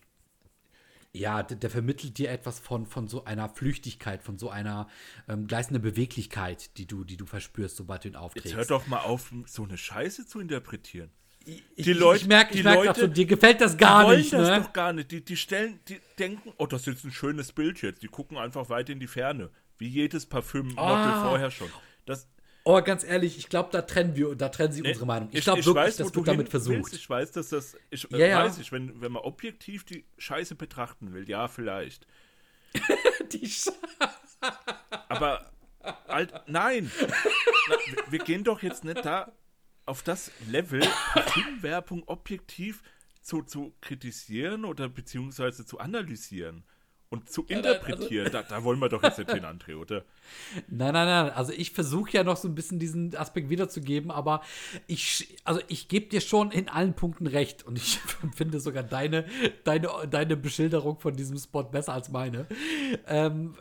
ja, der, der vermittelt dir etwas von, von so einer Flüchtigkeit, von so einer ähm, gleißenden Beweglichkeit, die du, die du verspürst, sobald du ihn aufträgst. Jetzt hör doch mal auf, so eine Scheiße zu interpretieren. ich, die Leute- ich merke die ich merk grad Leute- schon, dir gefällt das gar die wollen nicht, das ne? doch gar nicht. Die, die stellen, die denken, oh, das ist jetzt ein schönes Bild jetzt. Die gucken einfach weit in die Ferne. Wie jedes Parfüm-Model Ah. vorher schon. Das, Oh, ganz ehrlich, ich glaube, da trennen wir, da trennen sie unsere Meinung. Ich glaube wirklich, wo das du wird damit versucht. Willst. Ich weiß, dass das. Ich Ja, ja. weiß ich, wenn, wenn man objektiv die Scheiße betrachten will, ja, vielleicht. Die Sch Aber halt, nein. Na, wir, gehen doch jetzt nicht da auf das Level, Parfümwerbung objektiv zu, zu kritisieren oder beziehungsweise zu analysieren und zu nein, interpretieren. da, da wollen wir doch jetzt nicht hin, André, oder? Nein, nein, nein. Also ich versuche ja noch so ein bisschen diesen Aspekt wiederzugeben, aber ich, also ich gebe dir schon in allen Punkten recht und ich finde sogar deine, deine, deine Beschilderung von diesem Spot besser als meine. Ähm,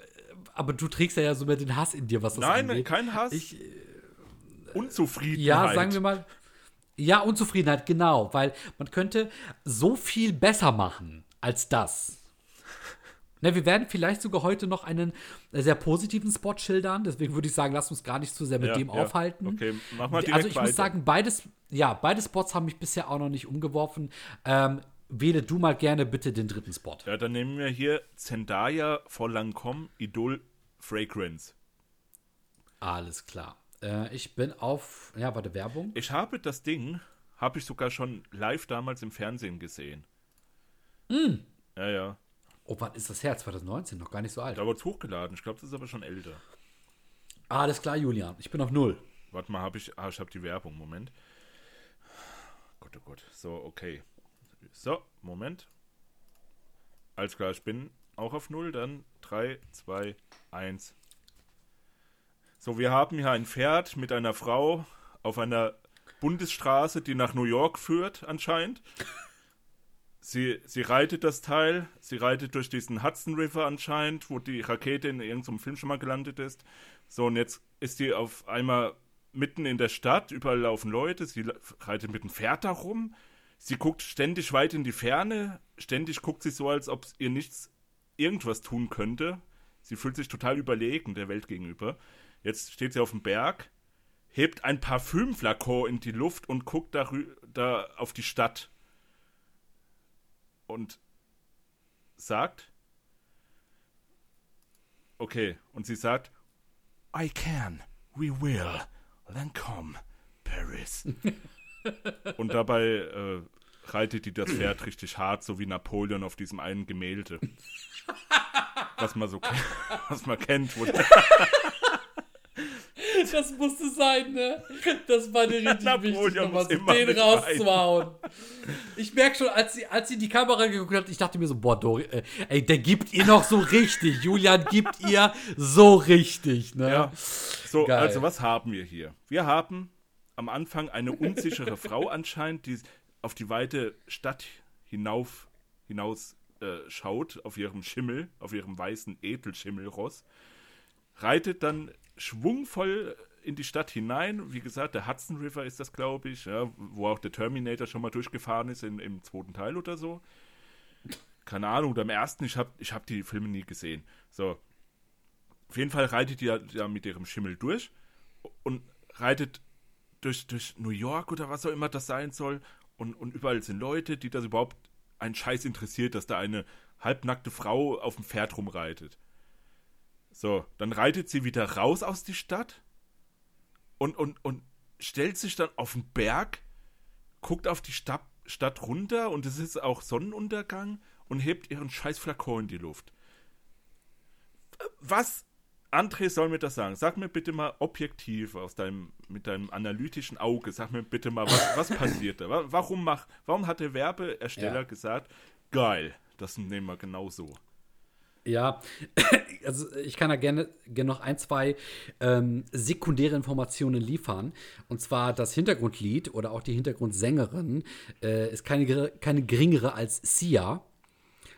aber du trägst ja, ja so mehr den Hass in dir, was das Nein, angeht. kein Hass. Ich, Unzufriedenheit. ja, sagen wir mal. Ja, Unzufriedenheit, genau, weil man könnte so viel besser machen als das. Ne, wir werden vielleicht sogar heute noch einen äh, sehr positiven Spot schildern, deswegen würde ich sagen, lass uns gar nicht zu sehr mit Ja, dem ja. aufhalten. Okay, mach mal direkt Also ich weiter. muss sagen, beides, ja, beide Spots haben mich bisher auch noch nicht umgeworfen. Ähm, wähle du mal gerne bitte den dritten Spot. Ja, dann nehmen wir hier Zendaya vor Lancome Idol Fragrance. Alles klar. Äh, ich bin auf, ja, warte, Werbung. Ich habe das Ding, habe ich sogar schon live damals im Fernsehen gesehen. Mm. Ja, ja. Oh, wann ist das her? 2019, noch gar nicht so alt. Da wurde es hochgeladen. Ich glaube, das ist aber schon älter. Alles klar, Julian. Ich bin auf Null. Warte mal, habe ich. Ah, ich habe die Werbung. Moment. Gott, oh Gott. So, okay. So, Moment. Alles klar, ich bin auch auf Null. Dann 3, 2, 1. So, wir haben hier ein Pferd mit einer Frau auf einer Bundesstraße, die nach New York führt, anscheinend. Sie, sie reitet das Teil, sie reitet durch diesen Hudson River anscheinend, wo die Rakete in irgendeinem Film schon mal gelandet ist. So, und jetzt ist sie auf einmal mitten in der Stadt, überall laufen Leute, sie reitet mit dem Pferd da rum, sie guckt ständig weit in die Ferne, ständig guckt sie so, als ob ihr nichts irgendwas tun könnte. Sie fühlt sich total überlegen der Welt gegenüber. Jetzt steht sie auf dem Berg, hebt ein Parfümflakon in die Luft und guckt da, da auf die Stadt. Und sagt, okay, und sie sagt, I can, we will, then come, Paris. und dabei äh, reitet die das Pferd richtig hart, so wie Napoleon auf diesem einen Gemälde. was man so was man kennt. Das musste sein, ne? Das war dir richtig Napoleon wichtig, nochmal so den rauszuhauen. Ich merke schon, als sie, als sie die Kamera geguckt hat, ich dachte mir so, boah, Dori, äh, ey, der gibt ihr noch so richtig. Julian gibt ihr so richtig, ne? Ja. So, Geil. also was haben wir hier? Wir haben am Anfang eine unsichere Frau anscheinend, die auf die weite Stadt hinauf, hinaus äh, schaut, auf ihrem Schimmel, auf ihrem weißen Edelschimmelross, reitet dann schwungvoll in die Stadt hinein. Wie gesagt, der Hudson River ist das, glaube ich, ja, wo auch der Terminator schon mal durchgefahren ist in, im zweiten Teil oder so. Keine Ahnung, oder im ersten, ich habe ich hab die Filme nie gesehen. So. Auf jeden Fall reitet die ja, mit ihrem Schimmel durch und reitet durch, durch New York oder was auch immer das sein soll. Und, und überall sind Leute, die das überhaupt einen Scheiß interessiert, dass da eine halbnackte Frau auf dem Pferd rumreitet. So, dann reitet sie wieder raus aus die Stadt und, und, und stellt sich dann auf den Berg, guckt auf die Stadt, Stadt runter und es ist auch Sonnenuntergang und hebt ihren scheiß Flakon in die Luft. Was, André soll mir das sagen? Sag mir bitte mal objektiv aus deinem, mit deinem analytischen Auge, sag mir bitte mal, was, was passiert da? Warum, mach, warum hat der Werbeersteller ja. gesagt, geil, das nehmen wir genau so? Ja, also ich kann da gerne, gerne noch ein, zwei ähm, sekundäre Informationen liefern. Und zwar das Hintergrundlied oder auch die Hintergrundsängerin äh, ist keine, keine geringere als Sia,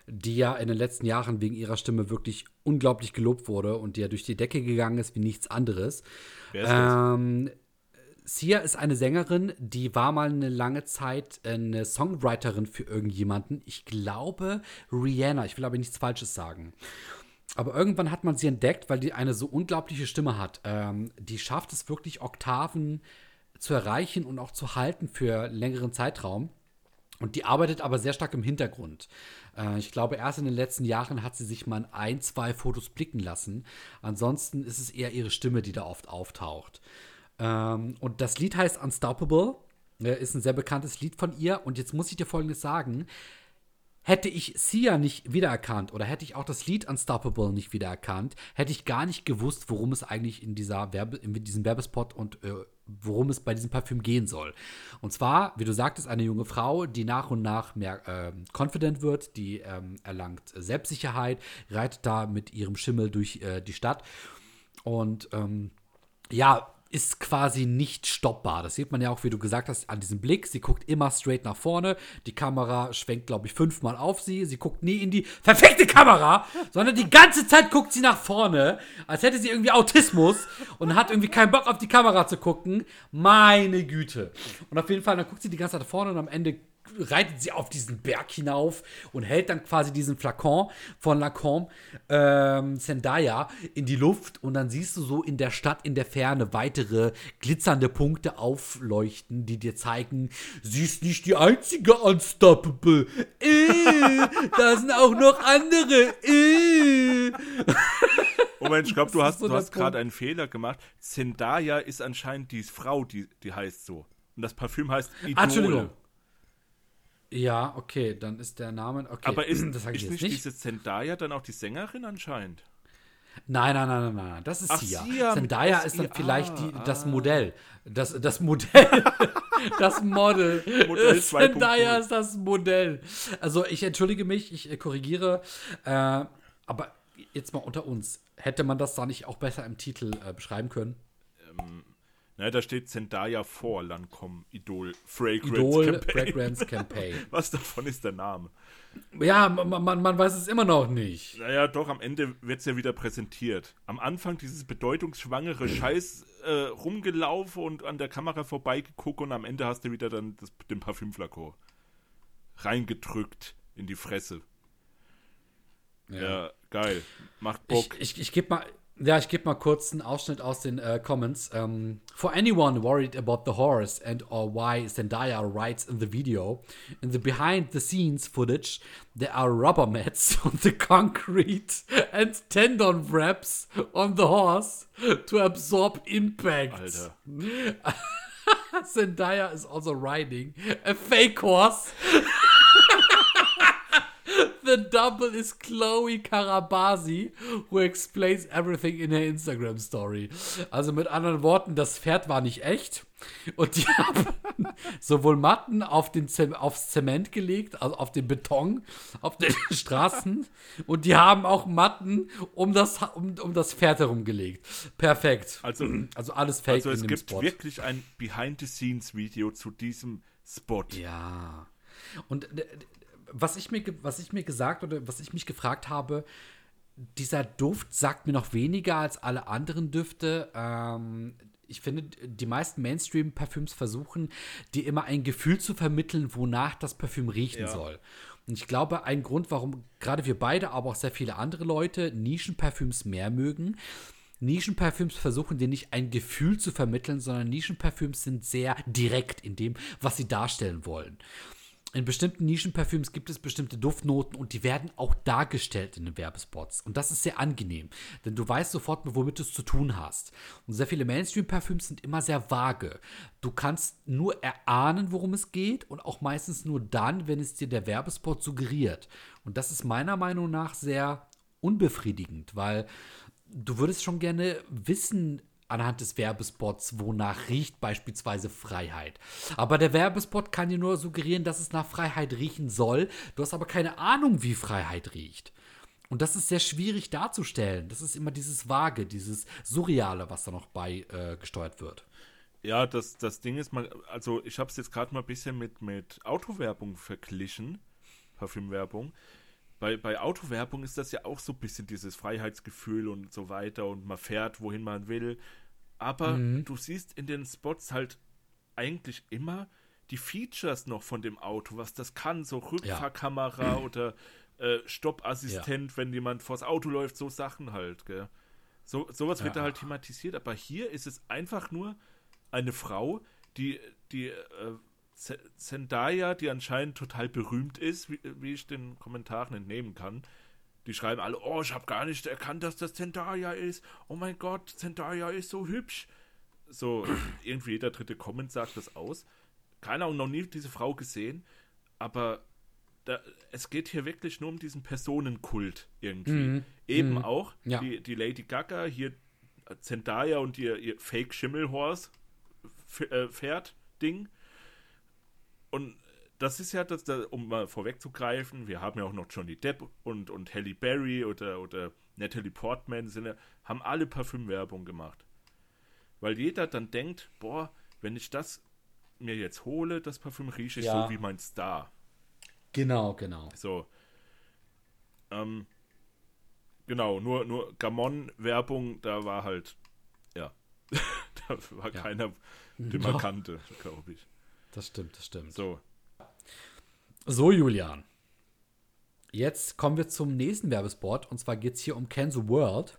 die ja in den letzten Jahren wegen ihrer Stimme wirklich unglaublich gelobt wurde und die ja durch die Decke gegangen ist wie nichts anderes. Wer ist das? Ähm, Sia ist eine Sängerin, die war mal eine lange Zeit eine Songwriterin für irgendjemanden. Ich glaube Rihanna. Ich will aber nichts Falsches sagen. Aber irgendwann hat man sie entdeckt, weil die eine so unglaubliche Stimme hat. Ähm, die schafft es wirklich, Oktaven zu erreichen und auch zu halten für längeren Zeitraum. Und die arbeitet aber sehr stark im Hintergrund. Äh, ich glaube, erst in den letzten Jahren hat sie sich mal ein, zwei Fotos blicken lassen. Ansonsten ist es eher ihre Stimme, die da oft auftaucht. Ähm, und das Lied heißt Unstoppable. Äh, ist ein sehr bekanntes Lied von ihr. Und jetzt muss ich dir Folgendes sagen. Hätte ich Sia nicht wiedererkannt oder hätte ich auch das Lied Unstoppable nicht wiedererkannt, hätte ich gar nicht gewusst, worum es eigentlich in, dieser Werbe, in diesem Werbespot und äh, worum es bei diesem Parfüm gehen soll. Und zwar, wie du sagtest, eine junge Frau, die nach und nach mehr äh, confident wird, die ähm, erlangt Selbstsicherheit, reitet da mit ihrem Schimmel durch äh, die Stadt und ähm, ja, ist quasi nicht stoppbar. Das sieht man ja auch, wie du gesagt hast, an diesem Blick. Sie guckt immer straight nach vorne. Die Kamera schwenkt, glaube ich, fünfmal auf sie. Sie guckt nie in die perfekte Kamera, sondern die ganze Zeit guckt sie nach vorne, als hätte sie irgendwie Autismus und hat irgendwie keinen Bock auf die Kamera zu gucken. Meine Güte. Und auf jeden Fall, dann guckt sie die ganze Zeit nach vorne und am Ende reitet sie auf diesen Berg hinauf und hält dann quasi diesen Flakon von Lacombe ähm, Zendaya in die Luft und dann siehst du so in der Stadt in der Ferne weitere glitzernde Punkte aufleuchten, die dir zeigen, sie ist nicht die einzige Unstoppable. Äh, da sind auch noch andere. Äh. Oh Moment, ich glaube, du hast, so du hast gerade einen Fehler gemacht. Zendaya ist anscheinend die Frau, die, die heißt so. Und das Parfüm heißt Idol. Ah, Entschuldigung. Ja, okay, dann ist der Name. Okay, Aber ist, das ist nicht, nicht. diese Zendaya dann auch die Sängerin anscheinend? Nein, nein, nein, nein, nein, das ist Ach, Sia. Sia, Zendaya ist dann vielleicht die, ah, das ah. Modell. Das, das Modell. das Model. Modell 2.0. Zendaya ist das Modell. Also ich entschuldige mich, ich äh, korrigiere. Äh, aber jetzt mal unter uns. Hätte man das da nicht auch besser im Titel äh, beschreiben können? Na, da steht Zendaya vor Lancome Idol Fragrance Idol Campaign. Fragrance Campaign. Was davon ist der Name? Ja, man, man, man weiß es immer noch nicht. Naja, doch, am Ende wird es ja wieder präsentiert. Am Anfang dieses bedeutungsschwangere Scheiß äh, rumgelaufen und an der Kamera vorbeigeguckt und am Ende hast du wieder dann das, den Parfümflakon reingedrückt in die Fresse. Ja, geil. Macht Ich, Bock. ich, ich gebe mal, ja, ich gebe mal kurz einen Ausschnitt aus den äh, Comments. Um, for anyone worried about the horse and or why Zendaya writes in the video, in the behind-the-scenes footage, there are rubber mats on the concrete and tendon wraps on the horse to absorb impact. Alter. Zendaya is also riding a fake horse. The double is Chloe Karabasi, who explains everything in her Instagram Story. Also mit anderen Worten, das Pferd war nicht echt. Und die haben sowohl Matten auf den Ze aufs Zement gelegt, also auf den Beton, auf den Straßen. Und die haben auch Matten um das, um, um das Pferd herumgelegt. Perfekt. Also, Also alles fake also es gibt Spot. wirklich ein Behind-the-Scenes-Video zu diesem Spot. Ja. Und äh, was ich mir, was ich mir gesagt oder was ich mich gefragt habe, dieser Duft sagt mir noch weniger als alle anderen Düfte. Ähm, ich finde, die meisten Mainstream-Parfüms versuchen, dir immer ein Gefühl zu vermitteln, wonach das Parfüm riechen Ja. soll. Und ich glaube, ein Grund, warum gerade wir beide, aber auch sehr viele andere Leute Nischenparfüms mehr mögen, Nischenparfüms versuchen dir nicht ein Gefühl zu vermitteln, sondern Nischenparfüms sind sehr direkt in dem, was sie darstellen wollen. In bestimmten Nischenparfüms gibt es bestimmte Duftnoten und die werden auch dargestellt in den Werbespots. Und das ist sehr angenehm, denn du weißt sofort, womit du es zu tun hast. Und sehr viele Mainstream-Parfüms sind immer sehr vage. Du kannst nur erahnen, worum es geht und auch meistens nur dann, wenn es dir der Werbespot suggeriert. Und das ist meiner Meinung nach sehr unbefriedigend, weil du würdest schon gerne wissen, anhand des Werbespots, wonach riecht beispielsweise Freiheit. Aber der Werbespot kann dir nur suggerieren, dass es nach Freiheit riechen soll. Du hast aber keine Ahnung, wie Freiheit riecht. Und das ist sehr schwierig darzustellen. Das ist immer dieses Vage, dieses Surreale, was da noch bei äh, wird. Ja, das, das Ding ist mal, also ich habe es jetzt gerade mal ein bisschen mit, mit Autowerbung verglichen, Parfümwerbung. Bei, bei Autowerbung ist das ja auch so ein bisschen dieses Freiheitsgefühl und so weiter und man fährt, wohin man will. Aber du siehst in den Spots halt eigentlich immer die Features noch von dem Auto, was das kann, so Rückfahrkamera oder äh, Stoppassistent, wenn jemand vors Auto läuft, so Sachen halt, gell. So, sowas wird da Ja. halt thematisiert, aber hier ist es einfach nur eine Frau, die, die äh, Zendaya, die anscheinend total berühmt ist, wie, wie ich den Kommentaren entnehmen kann. Die schreiben alle, oh, ich habe gar nicht erkannt, dass das Zendaya ist. Oh mein Gott, Zendaya ist so hübsch. So, irgendwie jeder dritte Comment sagt das aus. Keine Ahnung, noch nie diese Frau gesehen, aber da, es geht hier wirklich nur um diesen Personenkult irgendwie. Eben auch Ja. die, die Lady Gaga, hier Zendaya und ihr, ihr Fake-Schimmelhorse F- äh, Pferd-Ding. Und das ist ja, das, da, um mal vorwegzugreifen, wir haben ja auch noch Johnny Depp und, und Halle Berry oder, oder Natalie Portman, sind ja, haben alle Parfümwerbung gemacht. Weil jeder dann denkt, boah, wenn ich das mir jetzt hole, das Parfüm rieche ich Ja. so wie mein Star. Genau, genau. So. Ähm, genau, nur, nur Gamon-Werbung, da war halt, ja, da war Ja. keiner, den man kannte, glaube ich. Das stimmt, das stimmt. So, So, Julian. Jetzt kommen wir zum nächsten Werbespot. Und zwar geht es hier um Kenzo World.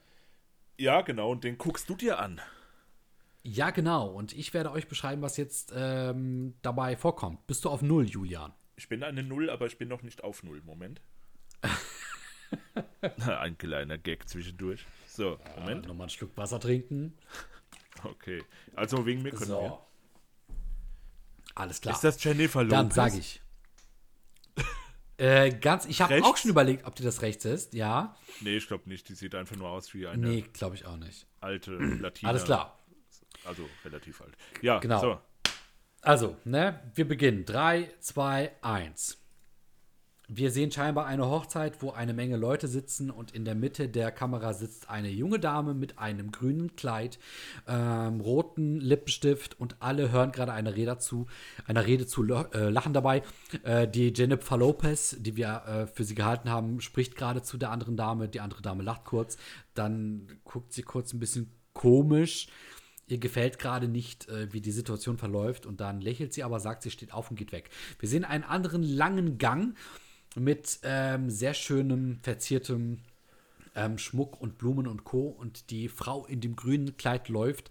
ja, genau, und den guckst du dir an. Ja, genau. Und ich werde euch beschreiben, was jetzt ähm, dabei vorkommt. Bist du auf Null, Julian? Ich bin eine Null, aber ich bin noch nicht auf Null. Moment. Ein kleiner Gag zwischendurch. So, Moment. Äh, Nochmal einen Schluck Wasser trinken. Okay. Also wegen mir können So. wir. Alles klar. Ist das Jennifer Lopez? Dann sage ich. Äh, ganz, ich habe auch schon überlegt, ob die das rechts ist. Ja. Nee, ich glaube nicht. Die sieht einfach nur aus wie eine Nee, glaube ich auch nicht. alte Latina. Alles klar. Also relativ alt. Ja, Genau. so. Also, ne, wir beginnen. 3, 2, 1. Wir sehen scheinbar eine Hochzeit, wo eine Menge Leute sitzen und in der Mitte der Kamera sitzt eine junge Dame mit einem grünen Kleid, ähm, roten Lippenstift und alle hören gerade eine Rede zu, einer Rede zu, äh, lachen dabei. Äh, die Jennifer Lopez, die wir äh, für sie gehalten haben, spricht gerade zu der anderen Dame. Die andere Dame lacht kurz, dann guckt sie kurz ein bisschen komisch ihr gefällt gerade nicht, äh, wie die Situation verläuft und dann lächelt sie aber, sagt, sie steht auf und geht weg. Wir sehen einen anderen langen Gang mit ähm, sehr schönem, verziertem ähm, Schmuck und Blumen und Co. Und die Frau in dem grünen Kleid läuft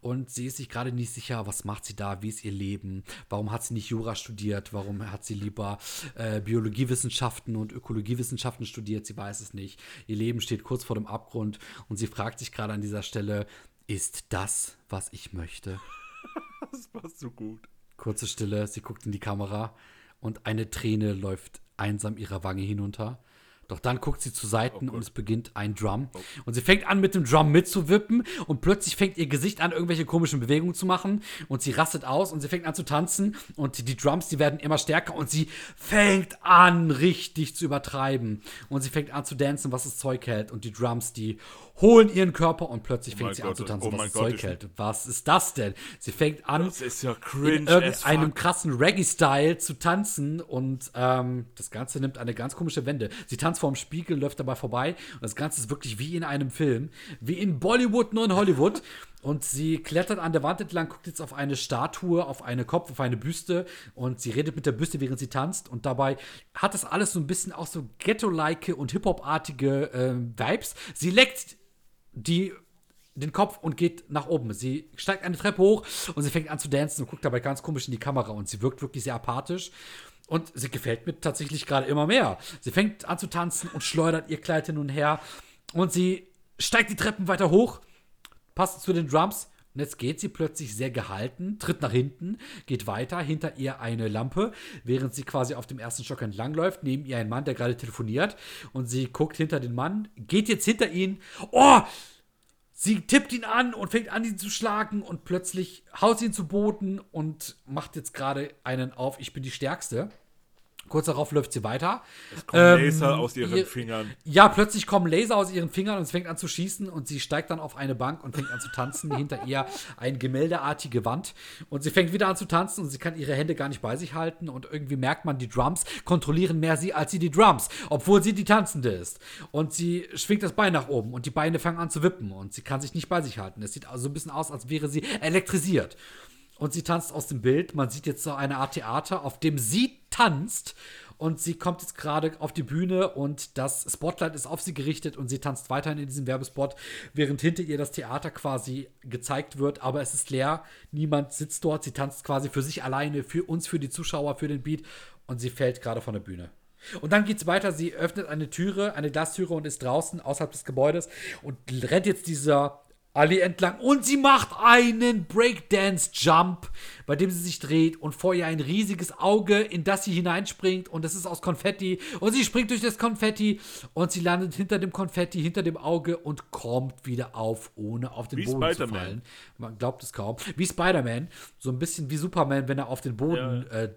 und sie ist sich gerade nicht sicher, was macht sie da, wie ist ihr Leben, warum hat sie nicht Jura studiert, warum hat sie lieber äh, Biologiewissenschaften und Ökologiewissenschaften studiert, sie weiß es nicht. Ihr Leben steht kurz vor dem Abgrund und sie fragt sich gerade an dieser Stelle, ist das, was ich möchte? Das passt so gut. Kurze Stille, sie guckt in die Kamera und eine Träne läuft einsam ihrer Wange hinunter. Doch dann guckt sie zu Seiten und es beginnt ein Drum. Und sie fängt an, mit dem Drum mitzuwippen und plötzlich fängt ihr Gesicht an, irgendwelche komischen Bewegungen zu machen und sie rastet aus und sie fängt an zu tanzen und die Drums, die werden immer stärker und sie fängt an, richtig zu übertreiben. Und sie fängt an zu dancen, was das Zeug hält und die Drums, die holen ihren Körper und plötzlich fängt mein sie an Gott, zu tanzen, oh was Gott, Zeug ich- hält. Was ist das denn? Sie fängt an, ja in irgendeinem krassen Reggae-Style zu tanzen und ähm, das Ganze nimmt eine ganz komische Wende. Sie tanzt vorm Spiegel, läuft dabei vorbei und das Ganze ist wirklich wie in einem Film, wie in Bollywood, nur in Hollywood. Und sie klettert an der Wand entlang, guckt jetzt auf eine Statue, auf einen Kopf, auf eine Büste und sie redet mit der Büste, während sie tanzt. Und dabei hat das alles so ein bisschen auch so Ghetto-like und Hip-Hop-artige ähm, Vibes. Sie leckt die den Kopf und geht nach oben. Sie steigt eine Treppe hoch und sie fängt an zu tanzen und guckt dabei ganz komisch in die Kamera und sie wirkt wirklich sehr apathisch. Und sie gefällt mir tatsächlich gerade immer mehr. Sie fängt an zu tanzen und schleudert ihr Kleid hin und her. Und sie steigt die Treppen weiter hoch, passt zu den Drums. Und jetzt geht sie plötzlich sehr gehalten, tritt nach hinten, geht weiter, hinter ihr eine Lampe, während sie quasi auf dem ersten Stock entlangläuft. Neben ihr ein Mann, der gerade telefoniert. Und sie guckt hinter den Mann, geht jetzt hinter ihn. Oh! Sie tippt ihn an und fängt an, ihn zu schlagen und plötzlich haut sie ihn zu Boden und macht jetzt gerade einen auf, ich bin die Stärkste. Kurz darauf läuft sie weiter. Es kommen Ähm, Laser aus ihren ihr- Fingern. Ja, plötzlich kommen Laser aus ihren Fingern und es fängt an zu schießen und sie steigt dann auf eine Bank und fängt an zu tanzen. Hinter ihr eine gemäldeartige Wand und sie fängt wieder an zu tanzen und sie kann ihre Hände gar nicht bei sich halten und irgendwie merkt man, die Drums kontrollieren mehr sie als sie die Drums, obwohl sie die Tanzende ist. Und sie schwingt das Bein nach oben und die Beine fangen an zu wippen und sie kann sich nicht bei sich halten. Es sieht also ein bisschen aus, als wäre sie elektrisiert. Und sie tanzt aus dem Bild. Man sieht jetzt so eine Art Theater, auf dem sie tanzt. Und sie kommt jetzt gerade auf die Bühne und das Spotlight ist auf sie gerichtet und sie tanzt weiterhin in diesem Werbespot, während hinter ihr das Theater quasi gezeigt wird. Aber es ist leer. Niemand sitzt dort. Sie tanzt quasi für sich alleine, für uns, für die Zuschauer, für den Beat. Und sie fällt gerade von der Bühne. Und dann geht's weiter. Sie öffnet eine Türe, eine Glastüre und ist draußen außerhalb des Gebäudes und rennt jetzt dieser Allee entlang. Und sie macht einen Breakdance-Jump, bei dem sie sich dreht und vor ihr ein riesiges Auge, in das sie hineinspringt. Und das ist aus Konfetti. Und sie springt durch das Konfetti. Und sie landet hinter dem Konfetti, hinter dem Auge und kommt wieder auf, ohne auf den Wie Boden zu fallen. Man glaubt es kaum. Wie Spider-Man, so ein bisschen wie Superman, wenn er auf den Boden äh,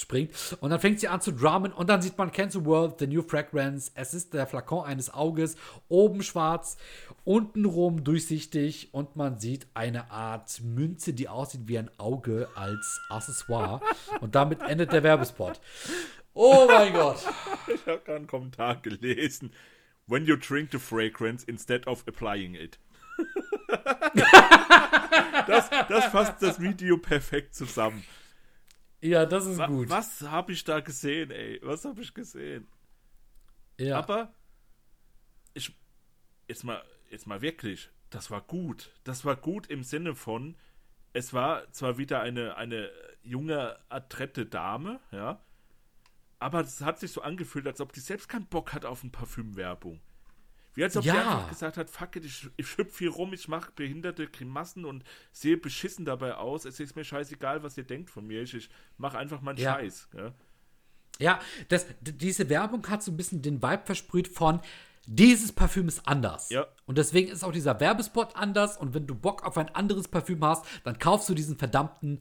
springt. Und dann fängt sie an zu drummen und dann sieht man Cancel World, The New Fragrance. Es ist der Flakon eines Auges, oben schwarz, untenrum durchsichtig und man sieht eine Art Münze, die aussieht wie ein Auge als Accessoire. und damit endet der Werbespot. Oh mein Gott. Ich habe gerade einen Kommentar gelesen. When you drink the fragrance instead of applying it. das, das fasst das Video perfekt zusammen. Ja, das ist Wa- gut. Was habe ich da gesehen, ey? Was habe ich gesehen? Ja. Aber ich jetzt mal jetzt mal wirklich, das war gut. Das war gut im Sinne von es war zwar wieder eine eine junge adrette Dame, ja, aber es hat sich so angefühlt, als ob die selbst keinen Bock hat auf eine Parfümwerbung. Wie als ob Ja. sie einfach gesagt hat, fuck it, ich, ich hüpf hier rum, ich mache behinderte Grimassen und sehe beschissen dabei aus. Es ist mir scheißegal, was ihr denkt von mir. Ich, ich mache einfach meinen Ja. Scheiß. Ja? Ja, das, diese Werbung hat so ein bisschen den Vibe versprüht von dieses Parfüm ist anders. Ja. Und deswegen ist auch dieser Werbespot anders. Und wenn du Bock auf ein anderes Parfüm hast, dann kaufst du diesen verdammten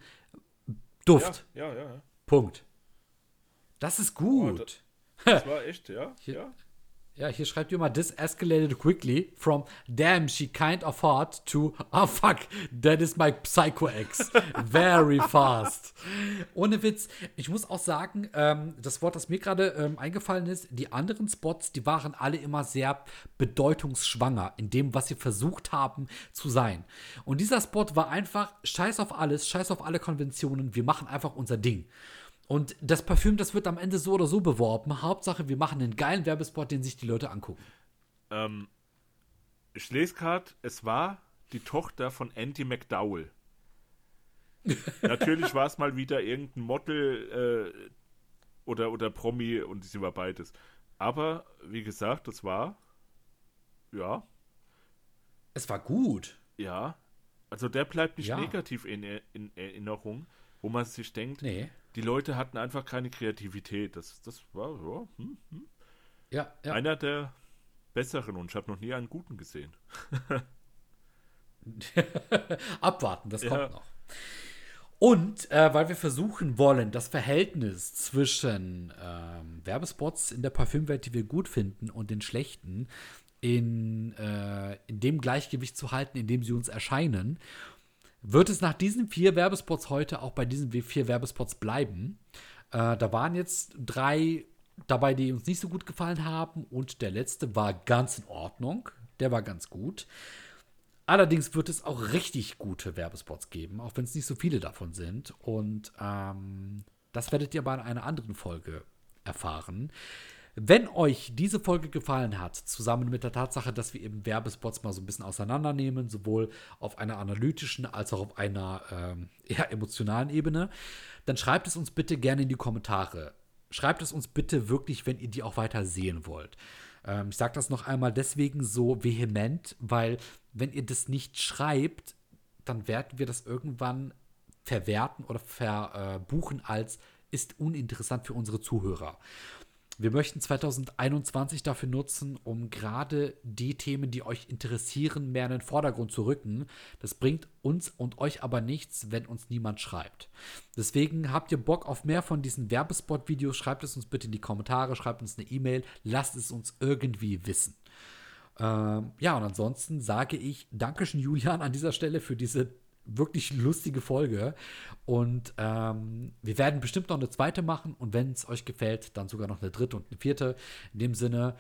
Duft. Ja, ja, ja. ja. Punkt. Das ist gut. Das war echt, ja. ja. Ja, hier schreibt jemand, this escalated quickly from damn, she kind of hot to oh fuck, that is my Psycho Ex. Very fast. Ohne Witz, ich muss auch sagen, ähm, das Wort, das mir gerade ähm, eingefallen ist, die anderen Spots, die waren alle immer sehr bedeutungsschwanger in dem, was sie versucht haben zu sein. Und dieser Spot war einfach scheiß auf alles, scheiß auf alle Konventionen, wir machen einfach unser Ding. Und das Parfüm, das wird am Ende so oder so beworben. Hauptsache, wir machen einen geilen Werbespot, den sich die Leute angucken. Ähm, ich lese gerade, es war die Tochter von Andy McDowell. Natürlich war es mal wieder irgendein Model äh, oder, oder Promi und sie war beides. Aber wie gesagt, das war, ja, Es war gut. ja. Also der bleibt nicht Ja. negativ in, in Erinnerung, wo man sich denkt, Nee. Die Leute hatten einfach keine Kreativität. Das, das war ja, hm, hm. Ja, ja. einer der besseren und ich habe noch nie einen guten gesehen. Abwarten, das kommt noch. Und äh, weil wir versuchen wollen, das Verhältnis zwischen ähm, Werbespots in der Parfümwelt, die wir gut finden, und den schlechten, in, äh, in dem Gleichgewicht zu halten, in dem sie uns erscheinen, wird es nach diesen vier Werbespots heute auch bei diesen vier Werbespots bleiben. Äh, da waren jetzt drei dabei, die uns nicht so gut gefallen haben, und der letzte war ganz in Ordnung. Der war ganz gut. Allerdings wird es auch richtig gute Werbespots geben, auch wenn es nicht so viele davon sind. Und ähm, das werdet ihr bei einer anderen Folge erfahren. Wenn euch diese Folge gefallen hat, zusammen mit der Tatsache, dass wir eben Werbespots mal so ein bisschen auseinandernehmen, sowohl auf einer analytischen als auch auf einer ähm, eher emotionalen Ebene, dann schreibt es uns bitte gerne in die Kommentare. Schreibt es uns bitte wirklich, wenn ihr die auch weiter sehen wollt. Ähm, ich sage das noch einmal deswegen so vehement, weil wenn ihr das nicht schreibt, dann werden wir das irgendwann verwerten oder verbuchen als ist uninteressant für unsere Zuhörer. Wir möchten 2021 dafür nutzen, um gerade die Themen, die euch interessieren, mehr in den Vordergrund zu rücken. Das bringt uns und euch aber nichts, wenn uns niemand schreibt. Deswegen habt ihr Bock auf mehr von diesen Werbespot-Videos, schreibt es uns bitte in die Kommentare, schreibt uns eine E-Mail, lasst es uns irgendwie wissen. Ähm, ja, und ansonsten sage ich Dankeschön, Julian, an dieser Stelle für diese wirklich lustige Folge. Und ähm, wir werden bestimmt noch eine zweite machen und wenn es euch gefällt, dann sogar noch eine dritte und eine vierte. In dem Sinne,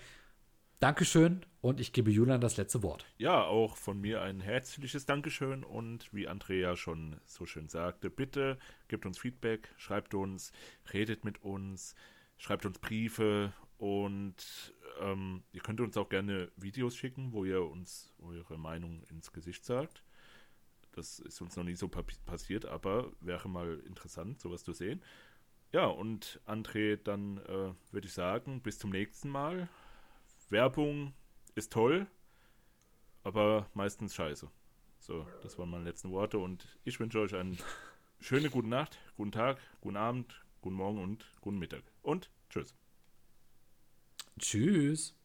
Dankeschön und ich gebe Julian das letzte Wort. Ja, auch von mir ein herzliches Dankeschön und wie Andrea schon so schön sagte, bitte gebt uns Feedback, schreibt uns, redet mit uns, schreibt uns Briefe und ähm, ihr könnt uns auch gerne Videos schicken, wo ihr uns eure Meinung ins Gesicht sagt. Das ist uns noch nie so pa passiert, aber wäre mal interessant, sowas zu sehen. Ja, und André, dann äh, würde ich sagen, bis zum nächsten Mal. Werbung ist toll, aber meistens scheiße. So, das waren meine letzten Worte und ich wünsche euch eine schöne gute Nacht, guten Tag, guten Abend, guten Morgen und guten Mittag. Und tschüss. Tschüss.